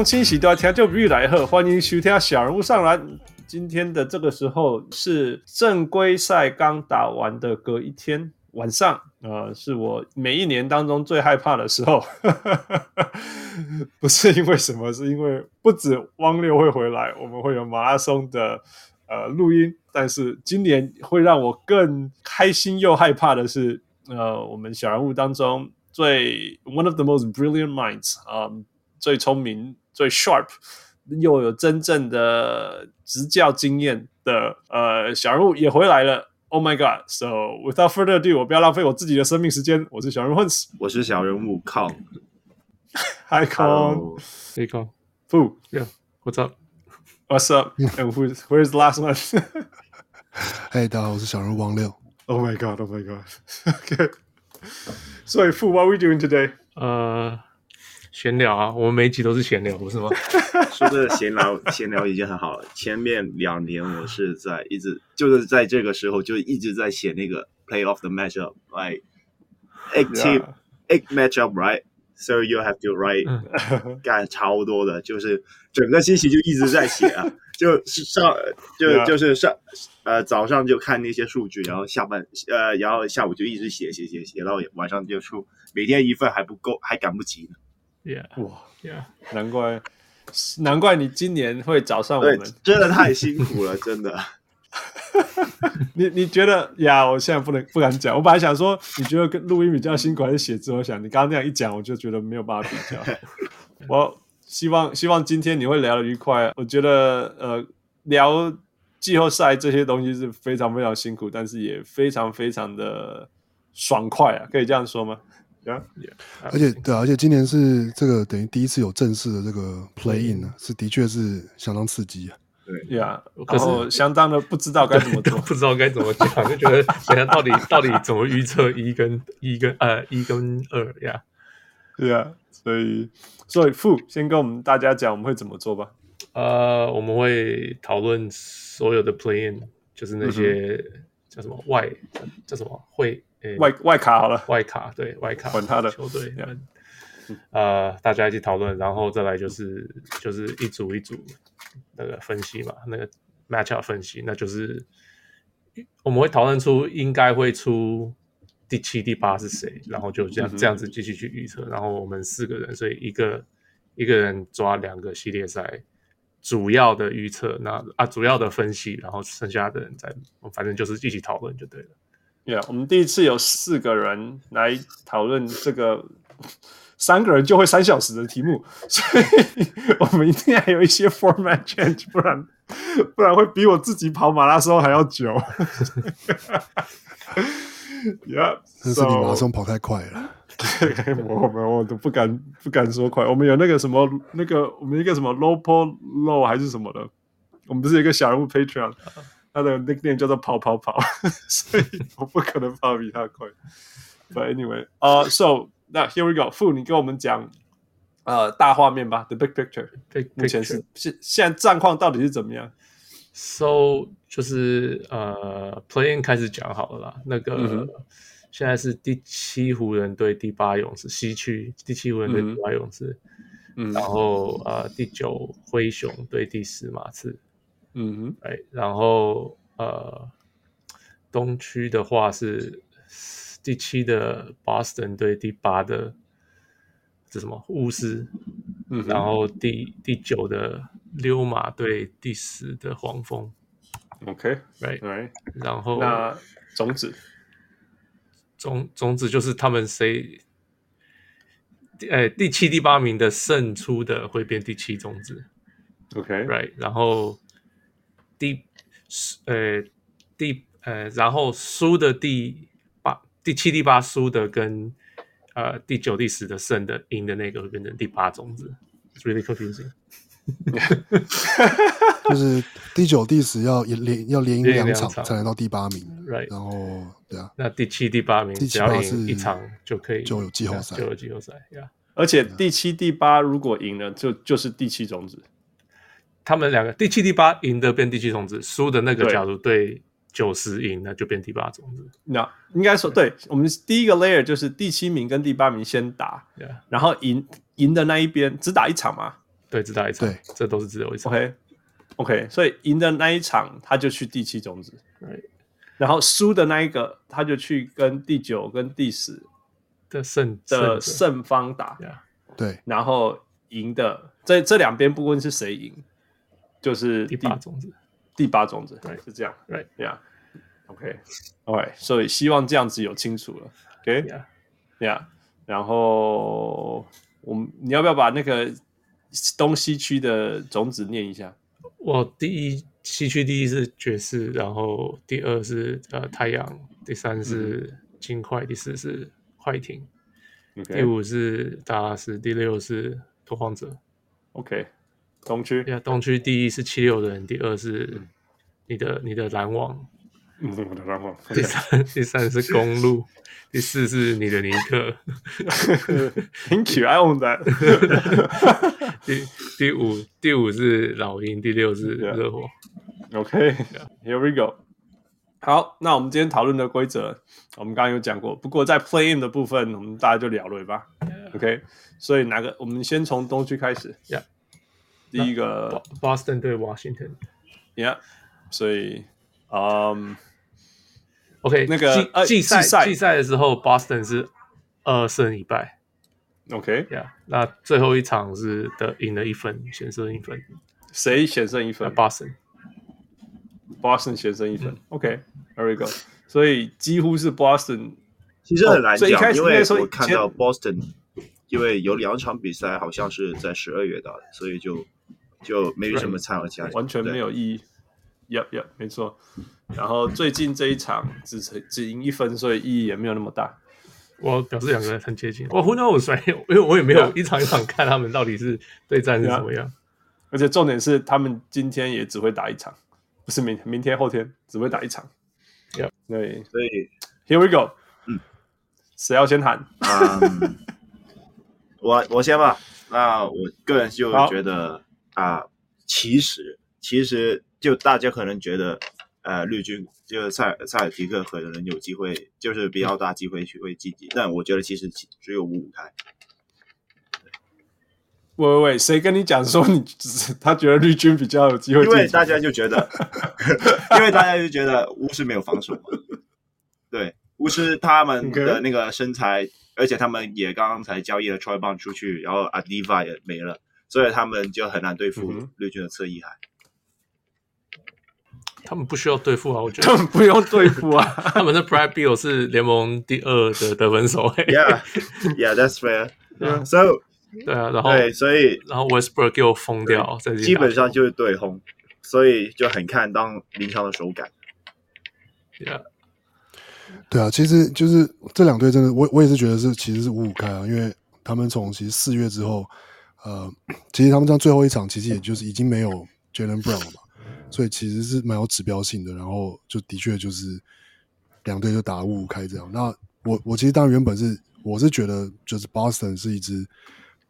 各位乡亲喜多听就比来贺，欢迎收听小人物上篮。今天的这个时候是正规赛刚打完的隔一天晚上，呃，是我每一年当中最害怕的时候。不是因为什么，是因为不止汪六会回来，我们会有马拉松的呃录音。但是今年会让我更开心又害怕的是，呃，我们小人物当中最 one of the most brilliant minds 啊、最聪明、最 sharp，又有真正的执教经验的呃小人物也回来了。Oh my god！So without further ado，我不要浪费我自己的生命时间。我是小人物我是小人物 Kong。Hi Kong，Hey Kong，Yeah，What's up？What's up？And where's the last one? hey,，大家好，我是小人物王六。Oh my god！Oh my god! okay. So,，Fu，What are we doing today？呃。闲聊啊，我们每一集都是闲聊，不是吗？说的闲聊，闲聊已经很好了。前面两年我是在一直就是在这个时候就一直在写那个 playoff 的 matchup，like eight team eight matchup right，so you have to write 干超多的，就是整个星期就一直在写啊，就是上就就是上呃早上就看那些数据，然后下半呃然后下午就一直写写写写到晚上就出，每天一份还不够，还赶不及呢。Yeah，哇，Yeah，难怪，难怪你今年会找上我们，真的太辛苦了，真的。你你觉得呀？我现在不能不敢讲。我本来想说，你觉得跟录音比较辛苦还是写字？我想你刚刚那样一讲，我就觉得没有办法比较。我希望希望今天你会聊得愉快。我觉得呃，聊季后赛这些东西是非常非常辛苦，但是也非常非常的爽快啊，可以这样说吗？Yeah, yeah. 而且对、啊，而且今年是这个等于第一次有正式的这个 play in 呢、啊，是的确是相当刺激啊。对呀，然后相当的不知道该怎么做，不知道该怎么讲，就觉得想想到底到底怎么预测一跟一跟呃一跟二呀？对呀，所以所以傅先跟我们大家讲我们会怎么做吧。呃，我们会讨论所有的 play in，就是那些叫什么外叫什么会。欸、外外卡好了，外卡对外卡，管他的。球队，呃，大家一起讨论，然后再来就是就是一组一组那个分析嘛，那个 matchup 分析，那就是我们会讨论出应该会出第七、第八是谁，然后就这样、嗯、这样子继续去预测，然后我们四个人，所以一个一个人抓两个系列赛主要的预测，那啊主要的分析，然后剩下的人再反正就是一起讨论就对了。Yeah, 我们第一次有四个人来讨论这个三个人就会三小时的题目，所以我们一定要有一些 format change，不然不然会比我自己跑马拉松还要久。Yeah，但是你马拉松跑太快了，我我我都不敢不敢说快。我们有那个什么那个我们一个什么 low pull low 还是什么的，我们不是有一个小人物 Patreon。他的 nickname 叫做跑跑跑，所以 我不可能跑比他快。But anyway，呃、uh,，so 那 here we go，傅，你跟我们讲呃大画面吧，the big picture. 目前是现现在战况到底是怎么样？So 就是呃 playing 开始讲好了啦，那个、嗯、现在是第七湖人对第八勇士，西区第七湖人对第八勇士，嗯，然后呃第九灰熊对第十马刺。嗯哼，哎，然后呃，东区的话是第七的 Boston 对第八的这什么巫师，嗯，然后第第九的溜马对第十的黄蜂，OK，right，right，然后那种子，种种子就是他们谁，哎，第七第八名的胜出的会变第七种子，OK，right，然后。第呃第呃，然后输的第八、第七、第八输的跟呃第九、第十的胜的赢的那个会变成第八种子，It's really confusing。就是第九、第十要连要连赢两场才能到第八名，right？然后对啊，那第七、第八名只要赢一场就可以就有季后赛，就有季后赛，yeah。而且第七、第八如果赢了，就就是第七种子。他们两个第七、第八赢的变第七种子，输的那个假如对九十赢，那就变第八种子。那应该说，对我们第一个 layer 就是第七名跟第八名先打.然后赢赢的那一边只打一场嘛？对，只打一场。对，这都是只有一场。OK，OK，、okay, okay, 所以赢的那一场他就去第七种子，Right. 然后输的那一个他就去跟第九跟第十的胜的胜方打。对，然后赢的这这两边不论是谁赢，就是第八种子，第八种子，Right. 是这样，Right，Yeah，OK，All right，所以希望这样子有清楚了，OK，Yeah，Yeah，然后我们你要不要把那个东西区的种子念一下？我第一西区第一是爵士，然后第二是呃太阳，第三是金块，嗯、第四是快艇.第五是达拉斯，第六是拓荒者。OK，东区，呀，东区第一是七六人，第二是你的、嗯、你的篮网，嗯，我的篮网，第三 第三是公路，第四是你的尼克，Thank you，I own that。第第五第五是老鹰，第六是热火。Yeah. OK，Here、okay. we go。好，那我们今天讨论的规则，我们刚刚有讲过。不过在 Play In 的部分，我们大家就聊了吧。OK，所以哪个？我们先从东区开始。Yeah，第一个 Boston 对 Washington。Yeah，所以，嗯，OK，那个季赛季赛的时候，Boston 是二胜一败。OK，Yeah，那最后一场是得赢了一分，险胜一分。谁险胜一分？Boston，Boston 险胜一分。OK，There we go。所以几乎是 Boston。其实很难讲，因为我看到 Boston，因为有两场比赛好像是在十二月打的，所以就就没有什么参考价值，完全没有意义。Yep，Yep，没错。然后最近这一场只只赢一分，所以意义也没有那么大。我表示两个人很接近。我 Who knows？因为我也没有一场一场看他们到底是对战是怎么样。而且重点是，他们今天也只会打一场，不是明明天后天只会打一场。对，所以 Here we go。嗯，谁要先喊？Um, 我我先吧。那我个人就觉得啊，其实其实就大家可能觉得。呃，绿军就是塞塞尔提克可能有机会，就是比较大机会去会晋级，但我觉得其实只有五五开。喂喂喂，谁跟你讲说你他觉得绿军比较有机会？因为大家就觉得，因为大家就觉得巫师没有防守嘛。对，巫师他们的那个身材.而且他们也刚刚才交易了 Troy Brown 出去，然后 Avdija 也没了，所以他们就很难对付绿军的侧翼海。嗯他们不需要对付啊，我觉得他们不用对付啊。他们的 Brad Beal 是联盟第二的得分手。Yeah, yeah, that's fair. So，对啊，然后对，所以然后 Westbrook 给我疯掉，基本上就是对轰，所以就很看当临场的手感。Yeah，对啊，其实就是这两队真的，我我也是觉得是其实是五五开啊，因为他们从其实四月之后，呃，其实他们这样最后一场其实也就是已经没有 Jaylen Brown 了嘛。所以其实是蛮有指标性的，然后就的确就是两队就打五五开这样。那我我其实当然原本是我是觉得就是 Boston 是一支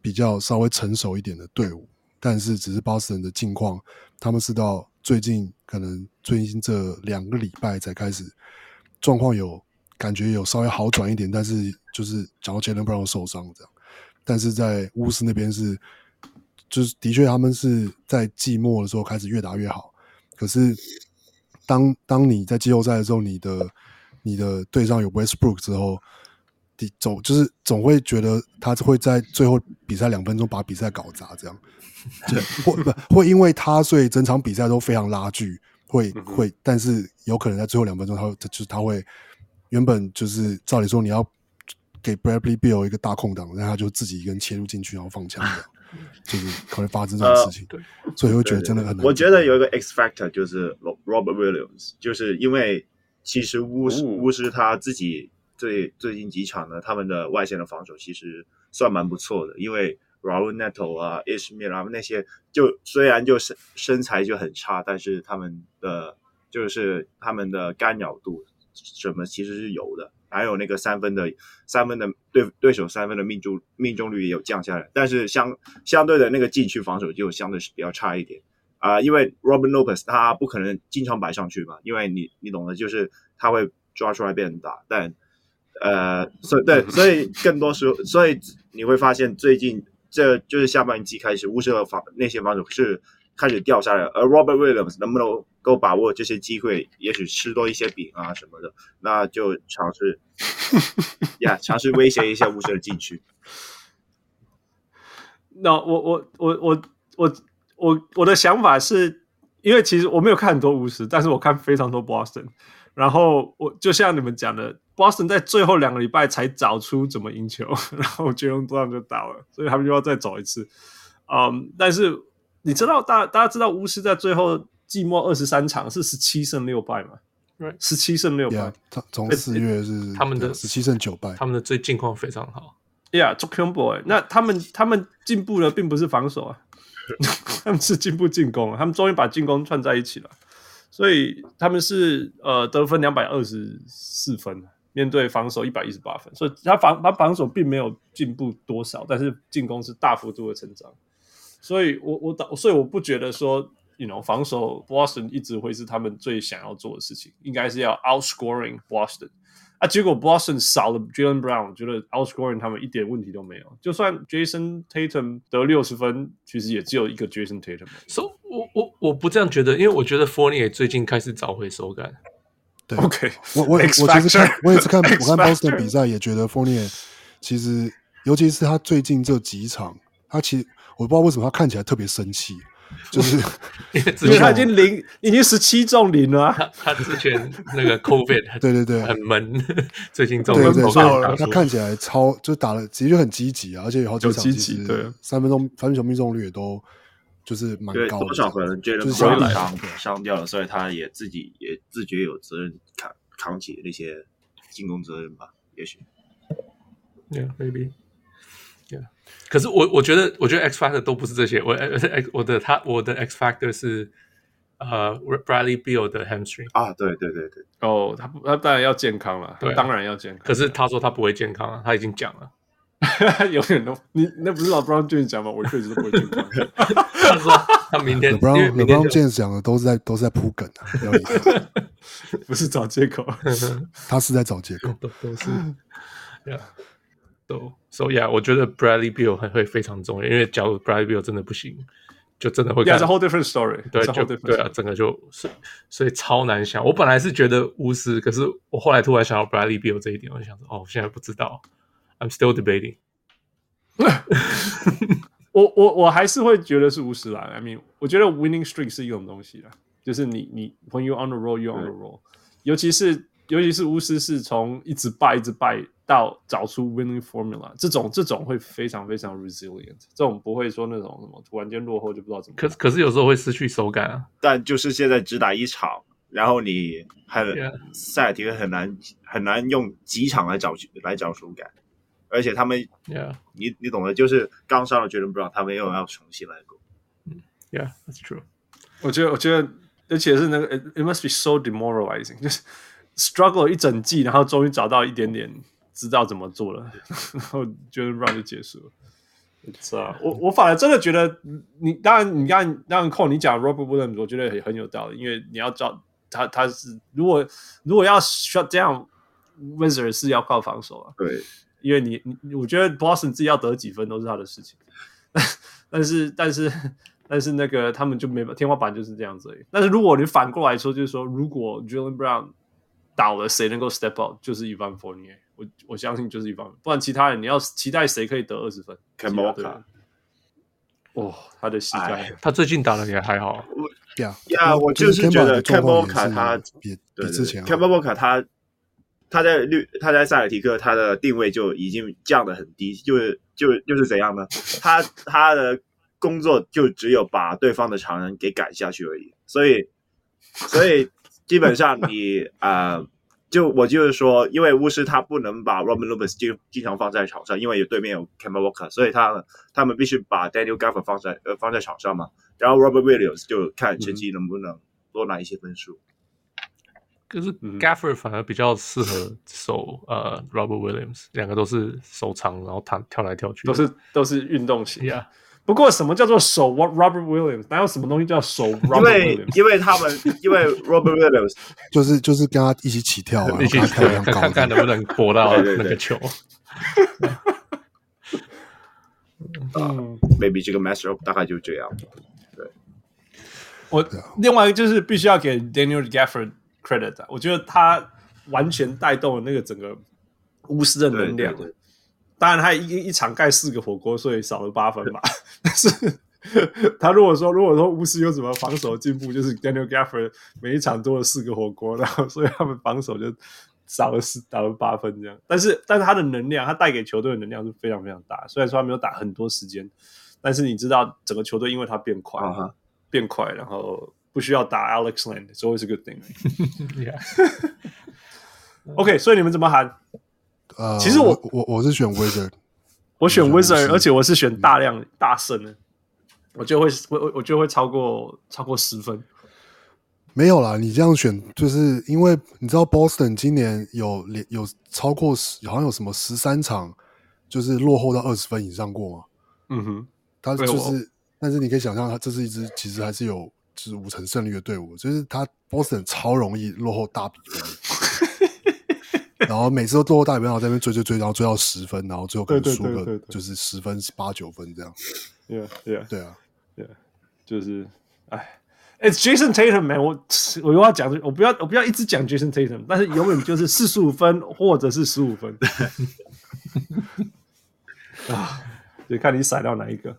比较稍微成熟一点的队伍，但是只是 Boston 的境况，他们是到最近可能最近这两个礼拜才开始状况有感觉有稍微好转一点，但是就是讲到 Jalen Brown 受伤这样，但是在巫师那边是就是的确他们是在季末的时候开始越打越好。可是当，当当你在季后赛的时候，你的你的队上有 Westbrook 之后，你总就是总会觉得他会在最后比赛两分钟把比赛搞砸，这样，对会不会因为他，所以整场比赛都非常拉锯，会会，但是有可能在最后两分钟，他就是他会原本就是照理说你要给 Bradley Beal 一个大空档，然后他就自己一个人切入进去，然后放枪。就是可能发生这种事情，对、呃，所以会觉得真的很难。我觉得有一个 X factor 就是 Robert Williams，就是因为其实巫师巫师他自己最最近几场呢，他们的外线的防守其实算蛮不错的，因为 Raul Neto 啊、Ishmael 啊那些，就虽然就身身材就很差，但是他们的就是他们的干扰度什么其实是有的。还有那个三分的三分的对对手三分的命中命中率也有降下来，但是相相对的那个禁区防守就相对是比较差一点。啊、因为 Robin Lopez 他不可能经常摆上去嘛，因为你你懂的，就是他会抓出来被人打，但呃，所以对，所以更多时候，所以你会发现最近这就是下半季开始，巫师的防那些防守是开始掉下来，而 Robert Williams 能不能够把握这些机会，也许吃多一些饼啊什么的，那就尝试呀，yeah, 尝试威胁一下巫师的禁区。那我我我我我我我的想法是，因为其实我没有看很多巫师，但是我看非常多 Boston。然后我就像你们讲的，Boston 在最后两个礼拜才找出怎么赢球，然后 Jaylen Brown 就倒了，所以他们就要再走一次。嗯、um,，但是你知道，大大家知道巫师在最后季末二十三场是十七胜六败吗？对，十七胜六败。从从四月是他们的十七胜九败，他们的最近况非常好。Yeah，做 Combo 那他们他们进步的并不是防守啊，他们是进步进攻啊，他们终于把进攻串在一起了。所以他们是呃得分两百二十四分，面对防守一百一十八分，所以他防他防守并没有进步多少，但是进攻是大幅度的成长。所以我我所以我不觉得说，you know 防守 Boston 一直会是他们最想要做的事情，应该是要 outscoring Boston。啊，结果 Boston 少了 Jaylen Brown，我觉得 outscoring 他们一点问题都没有。就算 Jason Tatum 得六十分，其实也只有一个 Jason Tatum。So 我我我不这样觉得，因为我觉得 Fournier 最近开始找回手感。对，OK，我我我其实看我也是看我看 Boston 比赛，也觉得 Fournier 其实，尤其是他最近这几场，他其实我不知道为什么他看起来特别生气。就是，因为他已经零，已经十七中零了、啊。他他之前那个 COVID，对对对，很闷。最近中对对对，他看起来超就打了，其实就很积极啊，而且有好几场积极对三分钟三分球命中率也都就是蛮高的。多少可能觉得不会伤伤掉了，所以他也自己也自觉有责任扛扛起那些进攻责任吧？也许。Yeah, maybe. Yeah. 可是我我觉得我觉得 X factor 都不是这些，我我的他我的 X factor 是呃 Bradley Beal 的 hamstring 啊，对对对对，哦，他他当然要健康了，对，当然要健康。可是他说他不会健康啊，他已经讲了，永远都你那不是老 Brown James 讲吗？我确实都不会健康。他说他明天 LeBron LeBron James 讲的都是在都是在铺梗啊，不是找借口，他是在找借口，都都是，Yeah。So, so yeah，我觉得 Bradley Beal 还会非常重要，因为假如 Bradley Beal 真的不行，就真的会。Yeah, it's a whole different story. 对，就对啊，整个就是所以超难想。我本来是觉得巫师，可是我后来突然想到 Bradley Beal 这一点，我就想说，哦，我现在不知道，I'm still debating。我我我还是会觉得是巫师啦。I mean，我觉得 winning streak 是一种东西啦，就是你你 when you on the roll, you on the roll，尤其是尤其是巫师是从一直败一直败。到找出 winning formula，这种这种会非常非常 resilient，这种不会说那种什么突然间落后就不知道怎么。可可是有时候会失去手感啊。但就是现在只打一场，然后你很塞尔提克很难很难用几场来找来找手感，而且他们，yeah. 你你懂的，就是刚上了 Jaylen Brown，他们又要重新来过。嗯，Yeah，that's true。我觉得我觉得，而且是那个，it must be so demoralizing，就是 struggle 一整季，然后终于找到一点点。知道怎么做了，然后就 run 就结束了。是啊，我我反而真的觉得你当然你刚刚刚扣你讲 Robert Williams，我觉得也很有道理，因为你要知道他他是如果如果要 shut down Wizards 是要靠防守啊。对，因为你你我觉得 Boston 自己要得几分都是他的事情，但是但是但是那个他们就没天花板就是这样子而已。但是如果你反过来说，就是说如果 Jaylen Brown 倒了，谁能够 step out 就是 Evan Fournier。我我相信就是一方面，不然其他人你要期待谁可以得二十分？Kemba 哦，他的膝盖，他最近打的也还好。呀呀，我就是觉得 Kemba 他比比之前 Kemba 他他在绿他在塞尔提克他的定位就已经降的很低，就是就就是怎样呢？他他的工作就只有把对方的常人给赶下去而已，所以所以基本上你啊。呃就我就是说，因为巫师他不能把 Robin l o p e s 经经常放在场上，因为有对面有 Kemba Walker，所以他他们必须把 Daniel Gafford 放在呃放在场上嘛。然后 Robert Williams 就看成绩能不能多拿一些分数。可是 Gafford 反而比较适合守呃 Robert Williams，两个都是手长，然后弹跳来跳去，都是都是运动型。Yeah. 不过，什么叫做守 Robert Williams？哪有什么东西叫守 Robert Williams？因为因为他们 因为 Robert Williams 就是就是跟他一起起跳啊，一起跳，看看看能不能拨到那个球。嗯，maybe 这个 matchup 大概就这样。对，我另外一个就是必须要给 Daniel Gafford credit，我觉得他完全带动了那个整个巫师的能量。当然，他一一场盖四个火锅，所以少了八分嘛。但是他如果说如果说巫师有什么防守进步，就是 Daniel Gafford 每一场多了四个火锅，然后所以他们防守就。少了四，少了八分这样，但是但是他的能量，他带给球队的能量是非常非常大。虽然说他没有打很多时间，但是你知道整个球队因为他变快，uh huh. 变快，然后不需要打 Alex Land，所以是 good thing。OK，所以你们怎么喊？呃，其实我我我是选 Wizard，我选 Wizard，而且我是选大量大胜的，我就会我我就会超过超过十分。没有啦，你这样选就是因为你知道 Boston 今年有连有超过十，好像有什么十三场，就是落后到二十分以上过吗？嗯哼，他就是，但是你可以想象，他这是一支其实还是有就是五成胜率的队伍，就是他 Boston 超容易落后大比分，然后每次都落后大比分，然后在那边追追追，然后追到十分，然后最后可能输个就是十分八九分这样。对啊，对啊，对啊，对，就是，哎。It's Jason Tatum man，我我又要讲，我不要我不要一直讲 Jason Tatum，但是永远就是四十五分或者是十五分 啊，就看你甩到哪一个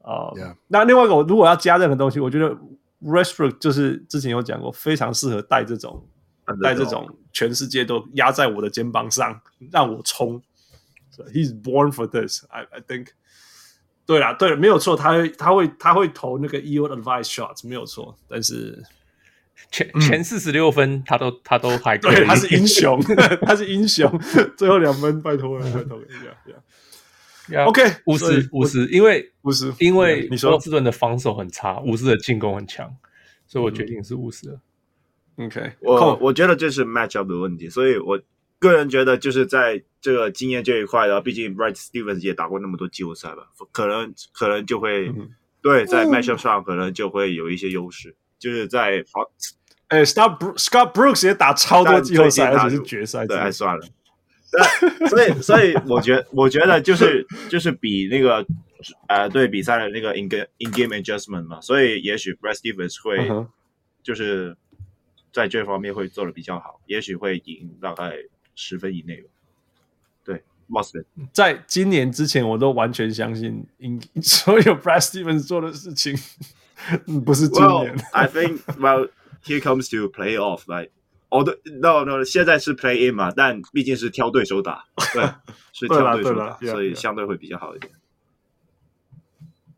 啊。Uh, Yeah. 那另外一个，我如果要加任何东西，我觉得 Westbrook 就是之前有讲过，非常适合带这种带这种全世界都压在我的肩膀上让我冲。So he's born for this. I I think. 对啦，对了，没有错，他会，他会，他会投那个 ill-advised shots，没有错。但是前前四十六分他，他都他都还对，他是英雄，他是英雄。最后两分，拜托了，拜托一下。OK，五十五十，因为五十，因为波士顿的防守很差，五十的进攻很强，所以我决定是五十了。OK，我我觉得这是 matchup 的问题，所以我。个人觉得就是在这个经验这一块的，毕竟 Bright Stevens 也打过那么多季后赛吧，可能可能就会、嗯、对在 matchup 上可能就会有一些优势，就是在好，哎，Scott Scott Brooks 也打超多季后赛，而且是决赛，对，还算了。对，所以所以我觉我觉得就是 就是比那个呃对比赛的那个 in game in game adjustment 嘛，所以也许 Brad Stevens 会就是在这方面会做的比较好，也许会赢大概。十分以内吧。对，Boston 在今年之前，我都完全相信，所有 Brad Stevens 做的事情，不是今年。Well, I think well here comes to playoff like 哦对，no no，现在是 play in 嘛，但毕竟是挑对手打，对，是挑对手打，所以相对会比较好一点。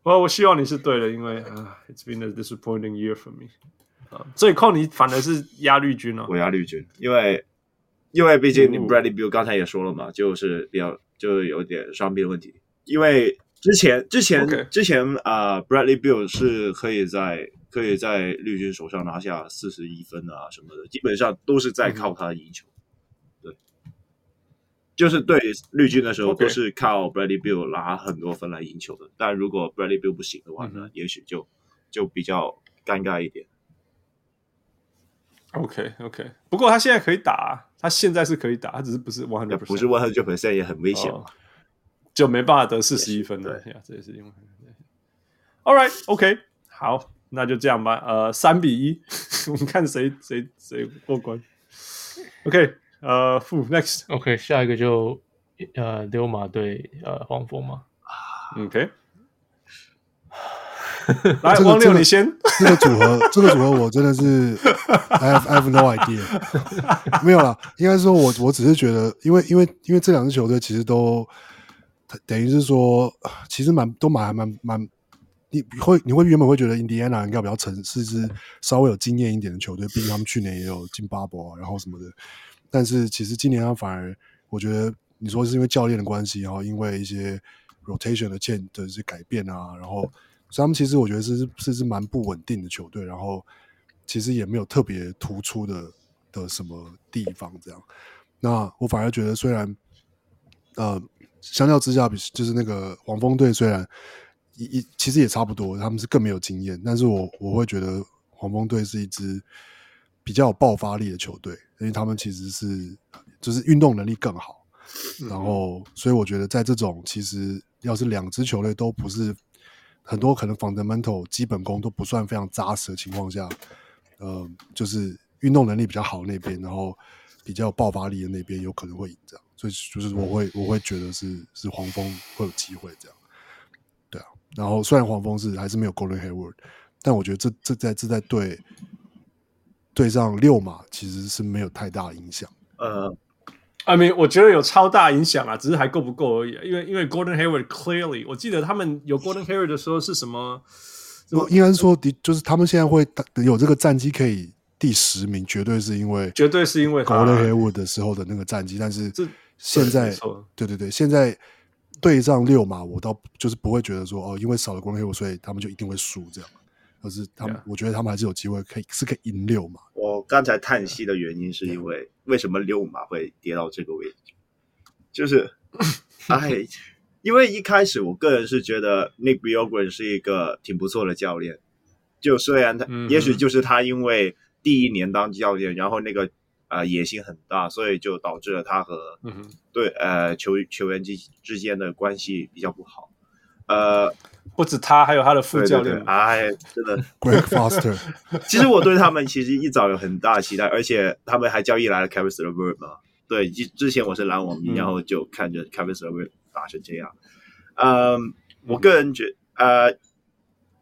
我我希望你是对的，因为啊、uh,，It's been a disappointing year for me。啊，所以靠你反而是压绿军了、哦，我压绿军，因为。因为毕竟你 Bradley Beal 刚才也说了嘛，就是比较就有点伤病问题。因为之前之前 Okay. 之前啊、呃、，Bradley Beal 是可以在可以在绿军手上拿下四十一分啊什么的，基本上都是在靠他赢球。嗯、对，就是对绿军的时候都是靠 Bradley Beal 拿很多分来赢球的。Okay. 但如果 Bradley Beal 不行的话呢，嗯、也许就就比较尴尬一点。OK OK，不过他现在可以打，他现在是可以打，他只是不是 one hundred percent，不是 one hundred percent 也很危险、哦，就没办法得四十一分了，对呀，这也是因为。All right OK，好，那就这样吧。呃，三比一，我们看谁谁谁过关。OK，呃，负 next OK，下一个就呃溜马对呃黄蜂嘛。OK。来，王六，你先。这个组合，这个组合，我真的是 I have, I have no idea。没有啦，应该说我，我我只是觉得，因为因为因为这两支球队其实都等于是说，其实蛮都蛮蛮蛮，你会你会原本会觉得印第安纳应该比较成是支稍微有经验一点的球队，毕竟他们去年也有进 bubble 啊，然后什么的。但是其实今年他反而，我觉得你说是因为教练的关系，然后因为一些 rotation 的欠的一些改变啊，然后。所以他们其实我觉得是是是蛮不稳定的球队，然后其实也没有特别突出的的什么地方这样。那我反而觉得，虽然呃，相较之下，比就是那个黄蜂队虽然一一其实也差不多，他们是更没有经验，但是我我会觉得黄蜂队是一支比较有爆发力的球队，因为他们其实是就是运动能力更好，然后所以我觉得在这种其实。要是两支球队都不是很多可能 fundamental 基本功都不算非常扎实的情况下，呃，就是运动能力比较好的那边，然后比较有爆发力的那边有可能会赢这样，所以就是我会我会觉得是是黄蜂会有机会这样，对啊，然后虽然黄蜂是还是没有 Golden Hayward，但我觉得这这在这在对对上六马其实是没有太大影响，呃。I mean，我觉得有超大影响啊，只是还够不够而已。因为因为 Gordon Hayward clearly，我记得他们有 Gordon Hayward 的时候是什么？我应该是说，的就是他们现在会有这个战绩可以第十名，绝对是因为绝对是因为 Gordon Hayward 的时候的那个战绩。但是现在，对对对，现在对上六嘛，我倒就是不会觉得说哦，因为少了 Gordon Hayward，所以他们就一定会输这样。可是他们，yeah. 我觉得他们还是有机会可以是可以赢六马。我刚才叹息的原因是因为为什么六马会跌到这个位置？就是，哎，因为一开始我个人是觉得 Nick Bjorkgren 是一个挺不错的教练，就虽然他、嗯、也许就是他因为第一年当教练，然后那个呃野心很大，所以就导致了他和、嗯、对呃球球员之之间的关系比较不好，呃。不止他，还有他的副教练。哎，真的，Greg Foster。其实我对他们其实一早有很大期待，而且他们还交易来了 Caris LeVert 嘛。对，之之前我是篮网迷，嗯，然后就看着 Caris LeVert 打成这样。嗯，我个人觉呃，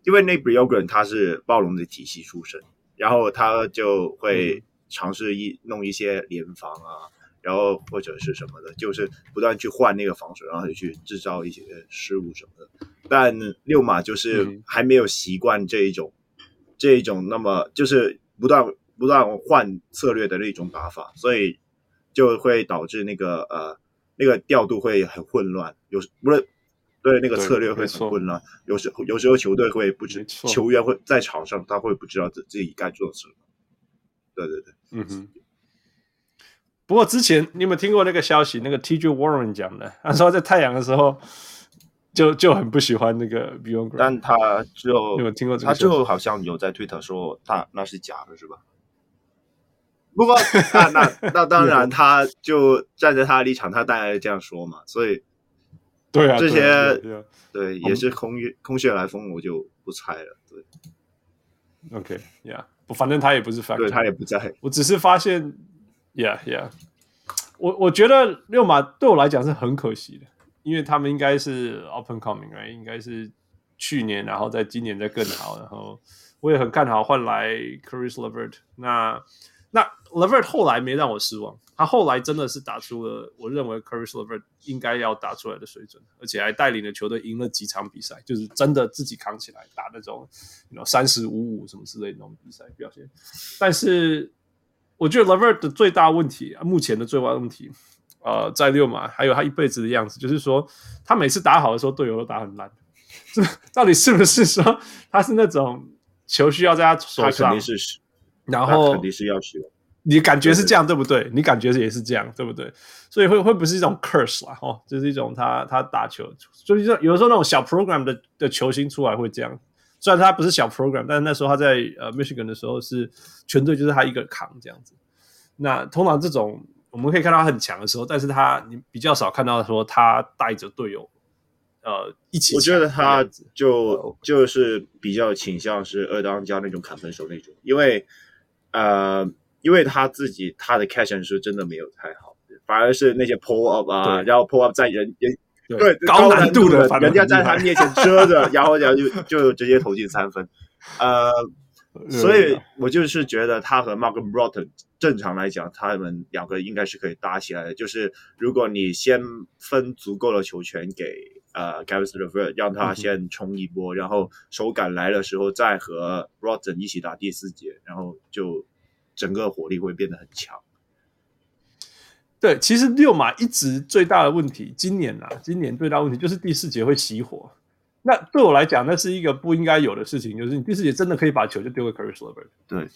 因为 Nate Bjorkgren 他是暴龙的体系出身，然后他就会尝试一弄一些联防啊。然后或者是什么的，就是不断去换那个防守，然后去制造一些失误什么的。但六马就是还没有习惯这一种、嗯、这一种那么就是不断不断换策略的那种打法，所以就会导致那个呃那个调度会很混乱。有不是对那个策略会很混乱，有时有时候球队会不知球员会在场上他会不知道自自己该做什么。对对对，嗯哼。不过之前你有没有听过那个消息？那个 TJ Warren 讲的，他说在太阳的时候就就很不喜欢那个 Bjorkgren，但他就有没有听过这个？他就好像有在推特说他那是假的，是吧？不过那那那当然，他就站在他的立场，他当然这样说嘛。所以对啊，这些对，啊也是空空穴来风，我就不猜了。对，OK，Yeah，、反正他也不是反，对他也不在，我只是发现。Yeah, yeah，我我觉得六马对我来讲是很可惜的，因为他们应该是 open coming，right? 应该是去年，然后在今年再更好，然后我也很看好换来 Chris LeVert。那那 LeVert 后来没让我失望，他后来真的是打出了我认为 Chris LeVert 应该要打出来的水准，而且还带领了球队赢了几场比赛，就是真的自己扛起来打那种三十五五什么之类的那种比赛表现，但是。我觉得 LeVert 的最大问题，目前的最大问题，呃，在六马，还有他一辈子的样子，就是说，他每次打好的时候，队友都打很烂。这到底是不是说他是那种球需要在他手上？他肯定是，然后肯定是要求。你感觉是这样对不对？你感觉也是这样对不对？所以会会不是一种 curse 啦，哦，就是一种他他打球，就是有的时候那种小 program 的的球星出来会这样。虽然他不是小 program，但是那时候他在呃 Michigan 的时候是全队就是他一个扛这样子。那通常这种我们可以看到他很强的时候，但是他你比较少看到说他带着队友呃一起。我觉得他就就是比较倾向是二当家那种砍分手那种，因为呃因为他自己他的 catch shoot 真的没有太好，反而是那些 pull up 啊，然后 pull up 在人人。对高难度的，人家在他面前遮着，然后然后就就直接投进三分，呃，所以我就是觉得他和 Malcolm Brogdon 正常来讲，他们两个应该是可以搭起来的。就是如果你先分足够的球权给呃 Caris LeVert，让他先冲一波，嗯，然后手感来的时候再和 Brogdon 一起打第四节，然后就整个火力会变得很强。对，其实六马一直最大的问题，今年啊，今年最大问题就是第四节会熄火。那对我来讲，那是一个不应该有的事情，就是你第四节真的可以把球就丢给 Chris LeVert。对，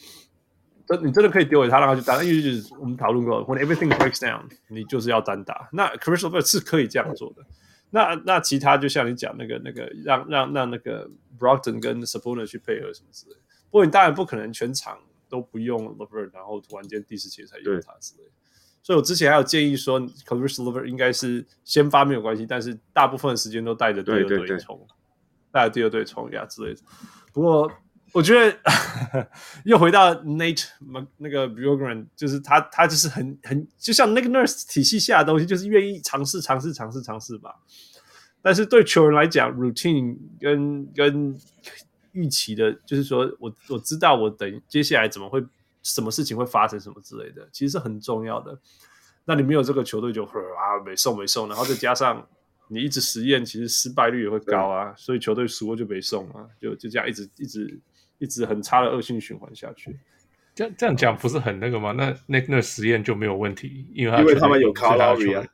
真你真的可以丢给他，让他去打。因为就是我们讨论过，When everything breaks down，你就是要单打。那 Chris LeVert 是可以这样做的。那那其他就像你讲那个那个，让让让那个 Brogdon 跟 Sabonis 去配合什么之类的。不过你当然不可能全场都不用 LeVert，然后突然间第四节才用他之类的。所以我之前还有建议说，Caris LeVert 应该是先发没有关系，但是大部分的时间都带着第二队冲，带着第二队冲呀之类的。不过我觉得 又回到 Nate 那个 Bjorkgren，就是他他就是很很就像那个 Nurse 体系下的东西，就是愿意尝试尝试尝试尝试吧。但是对球员来讲，routine 跟跟预期的，就是说我我知道我等接下来怎么会。什么事情会发生什么之类的，其实是很重要的。那你没有这个球队就啊没送没送，然后再加上你一直实验，其实失败率也会高啊。所以球队输了就没送啊，就就这样一直一直一直很差的恶性循环下去。这样这样讲不是很那个吗？那那那实验就没有问题，因为因为他们有 Kyle Lowry 啊，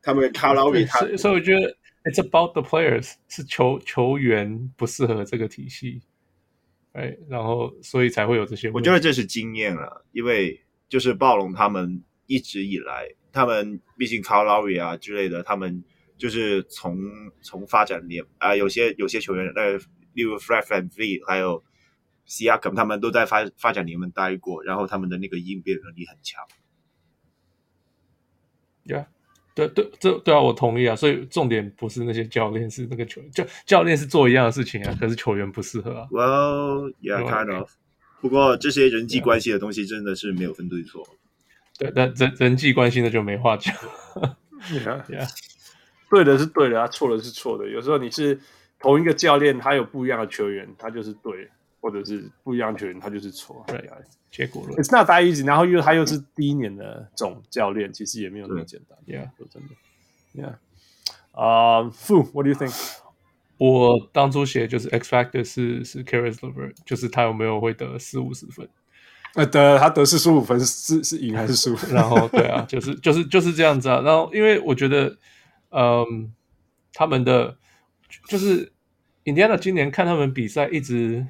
他们 Kyle Lowry，所以所以我觉得 It's about the players，是球球员不适合这个体系。哎，然后所以才会有这些。我觉得这是经验了，因为就是暴龙他们一直以来，他们毕竟啊之类的，他们就是从从发展联啊、呃，有些有些球员，呃，例如 Fred VanVleet 还有 Siakam，他们都在发发展联盟待过，然后他们的那个应变能力很强。Yeah. 对对，这对啊，我同意啊。所以重点不是那些教练，是那个球员。教教练是做一样的事情啊，可是球员不适合啊。Well, yeah, kind of. 不过这些人际关系的东西真的是没有分对错。对，但人人际关系那就没话讲。Yeah, yeah. 对的是对的啊，错的是错的。有时候你是同一个教练，他有不一样的球员，他就是对。或者是不一样球员，他就是错。对啊，结果了。It's not that easy。然后又他又是第一年的总教练，其实也没有那么简单。Yeah，说真的。Yeah。啊，Fu，What do you think？我当初写就是 X Factor 是是 Caris LeVert，就是他有没有会得四五十分？呃，得他得四十五分是是赢还是输？然后对啊，就是就是就是这样子啊。然后因为我觉得，嗯，他们的就是 Indiana 今年看他们比赛一直。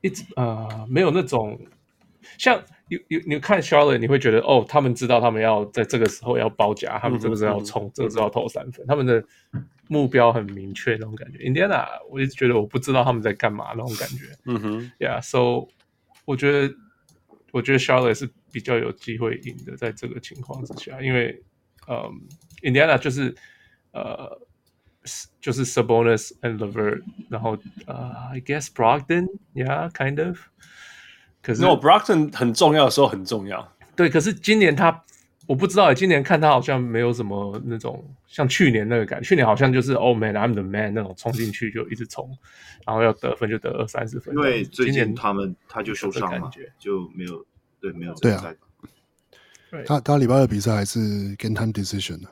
一直呃没有那种像有有你看 Charlotte 你会觉得哦，他们知道他们要在这个时候要包夹，他们这个时候要冲，嗯、这个时候要投三分，嗯、他们的目标很明确那种感觉。Indiana 我一直觉得我不知道他们在干嘛那种感觉。嗯哼，Yeah，so 我觉得我觉得 Charlotte 是比较有机会赢的，在这个情况之下，因为嗯 Indiana 就是呃。就是 Sabonis and LeVert，然后呃、uh,，I guess Brogdon，yeah，kind of。可是 No，Brogdon 很重要的时候很重要。对，可是今年他我不知道，今年看他好像没有什么那种像去年那个感觉。去年好像就是 Oh man，I'm the man 那种冲进去就一直冲，然后要得分就得二三十分。因为最近他们他就受伤了，就没有对没有对啊。他他礼拜二比赛还是 Game Time Decision 的。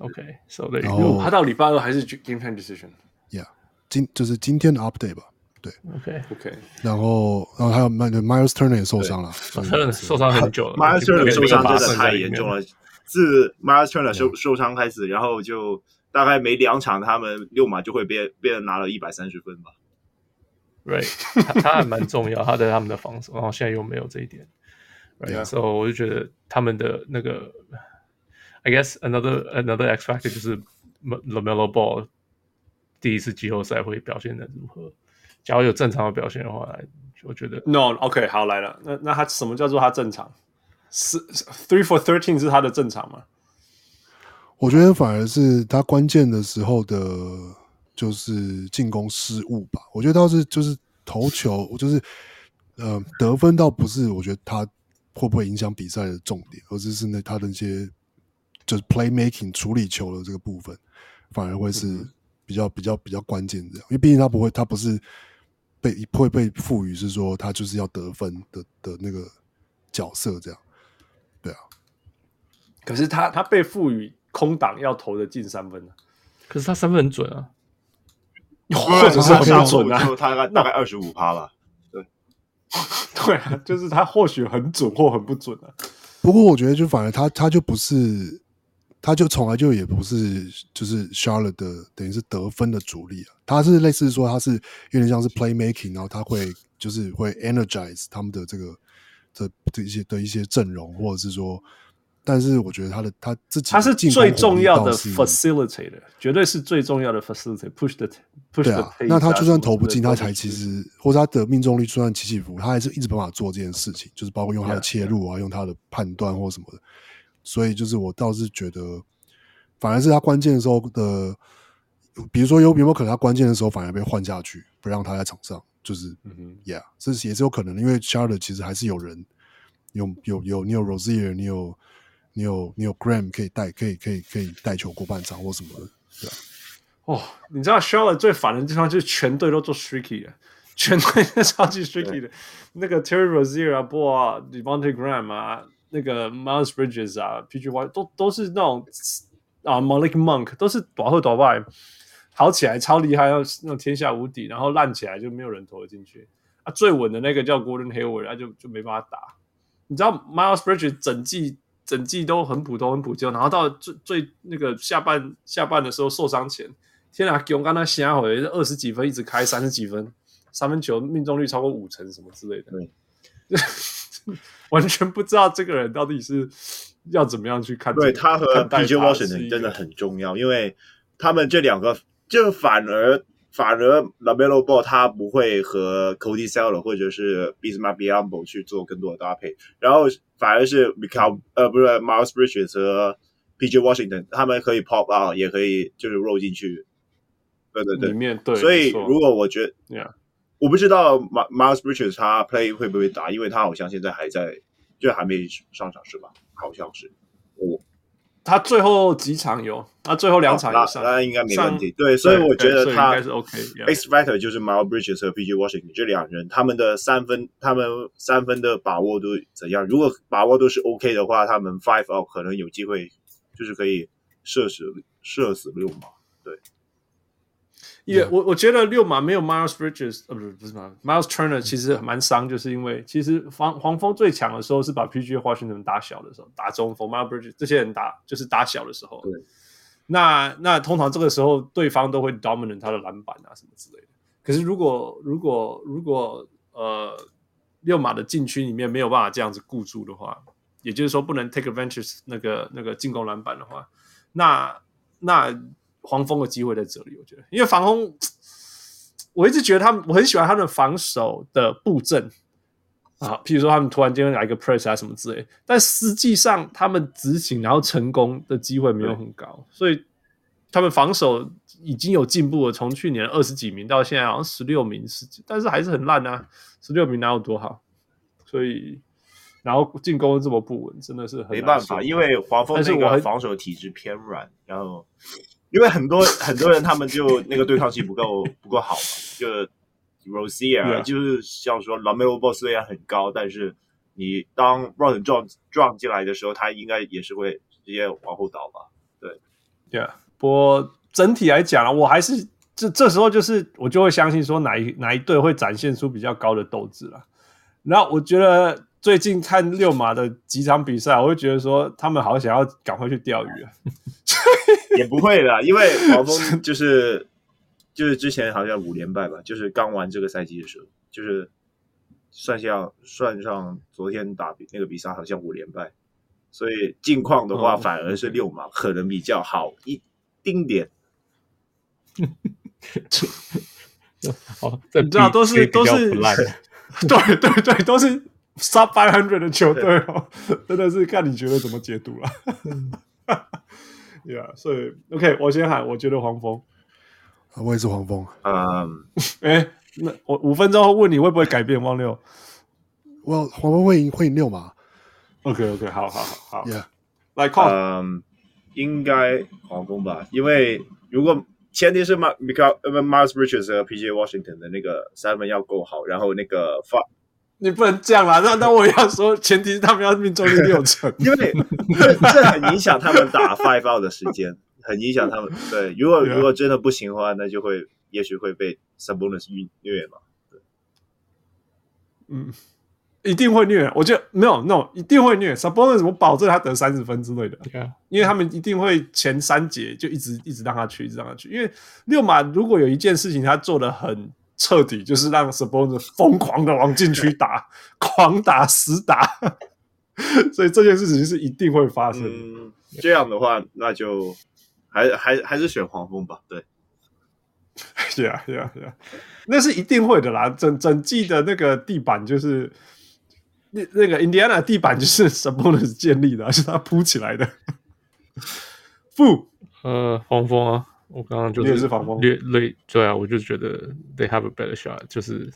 OK，so、okay, 然后他到礼拜二还是 game time decision，yeah，今就是今天的 update 吧，对，OK。OK，然后然后还有 Myles Turner 也受伤了，Turner 受伤很久了，Myles Turner 受伤真的太严重了，自 Myles Turner 受受伤开始，然后就大概每两场，他们六码就会被被人拿了一百三十分吧，Right，他他还蛮重要，他在他们的防守，然后现在又没有这一点，Right，所以我就觉得他们的那个。I guess another another X factor 就是 LaMelo Ball 第一次季后赛会表现的如何？假如有正常的表现的话，我觉得 No OK 好来了。那那他什么叫做他正常？是 Three for Thirteen 是他的正常吗？我觉得反而是他关键的时候的，就是进攻失误吧。我觉得倒是就是投球，就是呃得分倒不是，我觉得他会不会影响比赛的重点，而是是那他的一些。就是 playmaking 处理球的这个部分，反而会是比较比较比较关键的，因为毕竟他不会，他不是被会被赋予是说他就是要得分的的那个角色这样，对啊。可是他他被赋予空档要投的进三分，可是他三分很准啊，或者是很准啊，他大概大概二十五趴吧，对，对啊，就是他或许很准或很不准啊。不过我觉得就反而他他就不是。他就从来就也不是就是 Charlotte 的等于是得分的主力啊，他是类似说他是有点像是 playmaking，然后他会就是会 energize 他们的这个的的一些的一些阵容，或者是说，但是我觉得他的他自己他是最重要的 facilitator，绝对是最重要的 facilitator，push the push the 对啊，那他就算投不进，他才其实或者他的命中率就算起起伏，他还是一直办法做这件事情，就是包括用他的切入啊，用他的判断或什么的。所以就是我倒是觉得，反而是他关键的时候的，比如说有有没有可能他关键的时候反而被换下去，不让他在场上，就是嗯哼，Yeah，这是也是有可能的，因为 Charlotte 其实还是有人有有有你有 Rosier，你有你有你有 Graham 可以带可以可以可以带球过半场或什么的，对吧？哦，你知道 Charlotte 最烦的地方就是全队都做 streaky 的。全队都超级 tricky 的，那个 Terry Rozier 啊啊，Devonte Graham 啊，那个 Miles Bridges 啊，PG One 都都是那种啊，Malik Monk 都是短后短外，好起来超厉害，要那种天下无敌，然后烂起来就没有人投得进去。啊，最稳的那个叫 Gordon Hayward，他就就没办法打。你知道 Miles Bridges 整季整季都很普通很普通，然后到最最那个下半下半的时候受伤前，天啊，给我刚才瞎回二十几分，一直开三十几分。三分球命中率超过五成什么之类的，对，完全不知道这个人到底是要怎么样去看。对他和 PJ Washington 真的很重要，因为他们这两个就反而反而 LaMelo Ball 他不会和 Cody Seller 或者是 Bismack Biyombo 去做更多的搭配，然后反而是 Mikal 呃不是 Miles Bridges 和 PJ Washington 他们可以 pop out 也可以就是 roll 进去，对对对，里面对，所以如果我觉得，Yeah。我不知道 Miles Bridges 他 play 会不会打，因为他好像现在还在，就还没上场是吧？好像是。我，他最后几场有，他最后两场有上，那、啊、应该没问题。对，所以我觉得他应该是 OK。X Factor 就是 Miles Bridges 和 PG Washington 这两人，他们的三分，他们三分的把握都怎样？如果把握都是 OK 的话，他们 five out 可能有机会，就是可以射死射死六嘛。对。也、yeah, 我我觉得六马没有 Miles Bridges 呃不是不是 Miles Turner 其实蛮伤，就是因为其实黄黄蜂最强的时候是把 PG Washington 打小的时候，打中锋 Miles Bridges 这些人打就是打小的时候。对。那那通常这个时候对方都会 dominate 他的篮板啊什么之类的。可是如果如果如果呃六马的禁区里面没有办法这样子固住的话，也就是说不能 take advantage 那个那个进攻篮板的话，那那。黄蜂的机会在这里，我觉得，因为防空，我一直觉得他们，我很喜欢他们防守的布阵啊，譬如说他们突然间来一个 press 啊什么之类，但实际上他们执行然后成功的机会没有很高，所以他们防守已经有进步了，从去年二十几名到现在好像十六名十几，但是还是很烂啊，十六名哪有多好？所以然后进攻这么不稳，真的是很没办法，因为黄蜂这个防守体质偏软，然后。因为很多很多人他们就那个对抗性不够不够好嘛，就 Rosier、yeah. 就是像说 LaMelo Ball 虽然很高，但是你当 Brogdon 撞撞进来的时候，他应该也是会直接往后倒吧？对，对啊。不过整体来讲，我还是这这时候就是我就会相信说哪一哪一队会展现出比较高的斗志了。然后我觉得最近看六马的几场比赛，我会觉得说他们好想要赶快去钓鱼啊。也不会的，因为黄蜂 就是就是之前好像五连败吧，就是刚完这个赛季的时候，就是算下算上昨天打比那个比赛，好像五连败，所以近况的话反而是六马可能比较好一丁点。哦，你知道都是都是对对对，都是 sub five hundred 的球队哦，真的是看你觉得怎么解读了。Yeah，，所以 OK，我先喊，我觉得黄蜂，我也是黄蜂。嗯，哎，那我五分钟后问你会不会改变汪六？我黄蜂会赢会赢六吗？OK OK，好好好好，Yeah，来 call，嗯，应该黄蜂吧，因为如果前提是 Michael Miles Bridges 和 PJ Washington 的那个三分要够好，然后那个发。你不能这样啦！那那我要说，前提是他们要命中率六成，因为这这很影响他们打 five out 的时间，很影响他们。对，如果如果真的不行的话，那就会也许会被 Sabonis 虐嘛。对，嗯，一定会虐。我觉得没有，no，一定会虐 Sabonis，我保证他得三十分之类的。因为他们一定会前三节就一直一直让他去，一直让他去。因为六马如果有一件事情他做的很。彻底就是让 Sabonis 疯狂的往禁区打，狂打死打，所以这件事情是一定会发生的。嗯，这样的话，那就还还还是选黄蜂吧。对，是啊，是啊，是啊，那是一定会的啦。整整季的那个地板就是，那那个 Indiana 地板就是 Sabonis 建立的，是他铺起来的。不呃，黄蜂啊，我刚刚就是略类对啊，我就觉得 they have a better shot，就是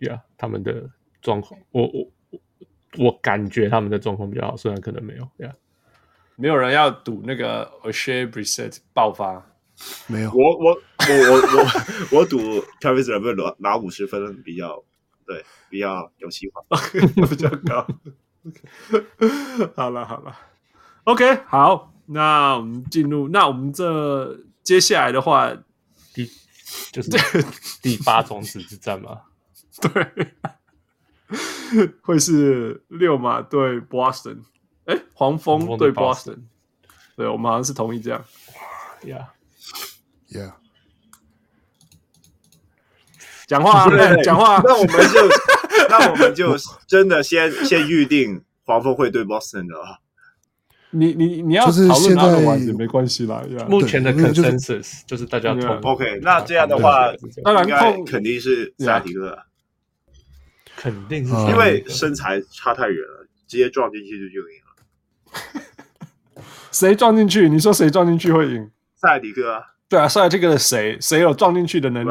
，yeah，他们的状况，我我我我感觉他们的状况比较好，虽然可能没有，yeah，没有人要赌那个 Oshae Brissett 爆发，没有，我我我我我我赌 Travis LeVert 拿五十分比较对，比较有希望，比较高。好了好了，OK 好。那我们进入，那我们这接下来的话，第就是第八种子之战嘛？对，会是六马对 Boston，哎，黄蜂对 Boston，对，我们好像是同意这样。Yeah，Yeah，讲话，讲话，那我们就，那我们就真的先先预定黄蜂会对 Boston 的啊。你你你要讨论哪个环节没关系啦。目前的 consensus 就是大家同 OK。那这样的话，当然肯定是塞尔提克，肯定是因为身材差太远了，直接撞进去就就赢了。谁撞进去？你说谁撞进去会赢？塞尔提克啊？对啊，塞尔提克的谁？谁有撞进去的能力？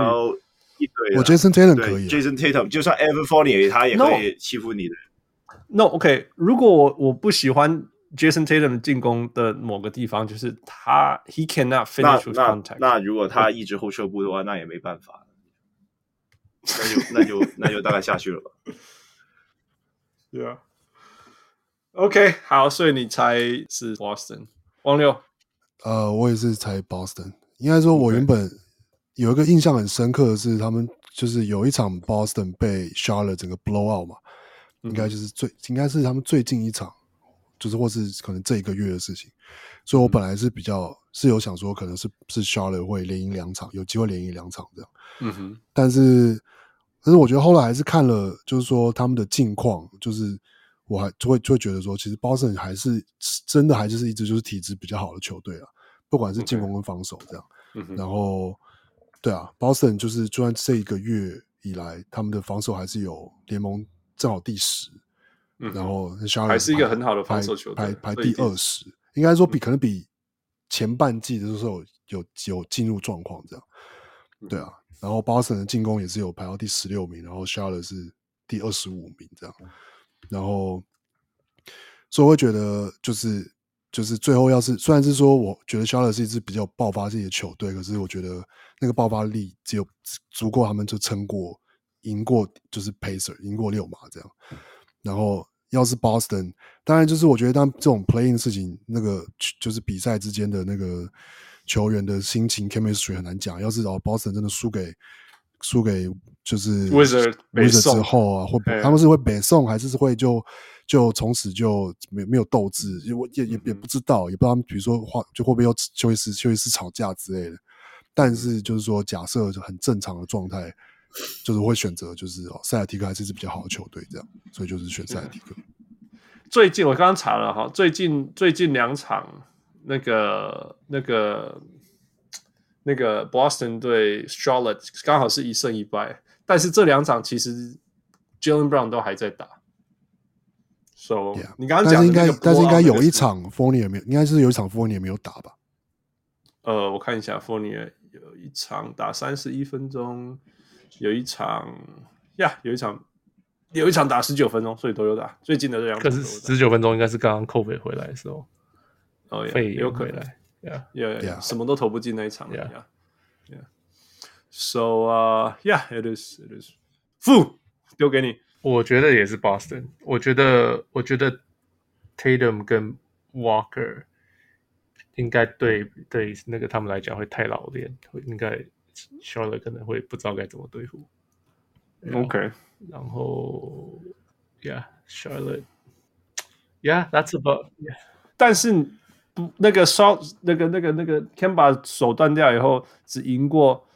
一堆。我 Jason Tatum 可以，Jason Tatum 就算 Evan Fournier 他也可以欺负你的。No OK，如果我我不喜欢。Jason Tatum 进攻的某个地方，就是他 he cannot finish with contact 那。那如果他一直后撤步的话，那也没办法。那就那就那就大概下去了吧。对啊。OK，好，所以你猜是 Boston。王六，呃，我也是猜 Boston。应该说，我原本有一个印象很深刻的是，他们就是有一场 Boston 被 Charlotte 整个 blow out 嘛，应该就是最应该是他们最近一场。就是或是可能这一个月的事情，所以我本来是比较、嗯、是有想说，可能是是 Charlotte 会连赢两场，有机会连赢两场这样。嗯哼。但是，但是我觉得后来还是看了，就是说他们的近况，就是我还就会就会觉得说，其实 Boston 还是真的还就是一支就是体质比较好的球队啊，不管是进攻跟防守这样。嗯哼。然后，对啊，Boston 就是就算这一个月以来，他们的防守还是有联盟正好第十。嗯、然后还是一个很好的防守球队，排排第二十，应该说比可能比前半季的时候有有进入状况这样，嗯、对啊。然后 Boston 的进攻也是有排到第十六名，然后 Charlotte 是第二十五名这样。然后，所以我会觉得就是就是最后要是虽然是说我觉得 Charlotte 是一支比较爆发性的球队，可是我觉得那个爆发力只有足够他们就撑过赢过就是 Pacer 赢过六马这样。然后，要是 Boston，当然就是我觉得当这种 playing 的事情，那个就是比赛之间的那个球员的心情 chemistry 很难讲。要是哦 Boston 真的输给输给就是 Wizard Wizard 之后啊，会他们是会北送还是是会就就从此就没没有斗志？我也也也不知道，也不知道他们比如说话就会不会有休息室休息室吵架之类的。但是就是说，假设就很正常的状态。就是会选择，就是哦，塞尔提克还是一支比较好的球队，这样，所以就是选塞尔提克。最近我刚刚查了哈，最近最近两场那个那个那个 Boston 对 Charlotte 刚好是一胜一败，但是这两场其实 Jaylen Brown 都还在打。So yeah, 你刚刚讲的应该，但是应该有一场 Fournier 没有，应该是有一场 Fournier 没有打吧？呃，我看一下 Fournier 有一场打三十一分钟。有一场呀，有一场，有一场打十九分钟，所以都有打。最近的这两场，可是十九分钟应该是刚刚 Kobe 回来的时候，哦，也有回来，呀呀，什么都投不进那一场，呀呀。So 啊，Yeah，it is，it is。负丢给你，我觉得也是 Boston。我觉得，我觉得 Tatum 跟 Walker 应该对对那个他们来讲会太老练，会应该。Charlotte 可能会不知道该怎么对付。OK，然后，Yeah，Charlotte，Yeah，that's about。但是不，那个 shot，那个那个那个 c a m b a 手断掉以后，只赢过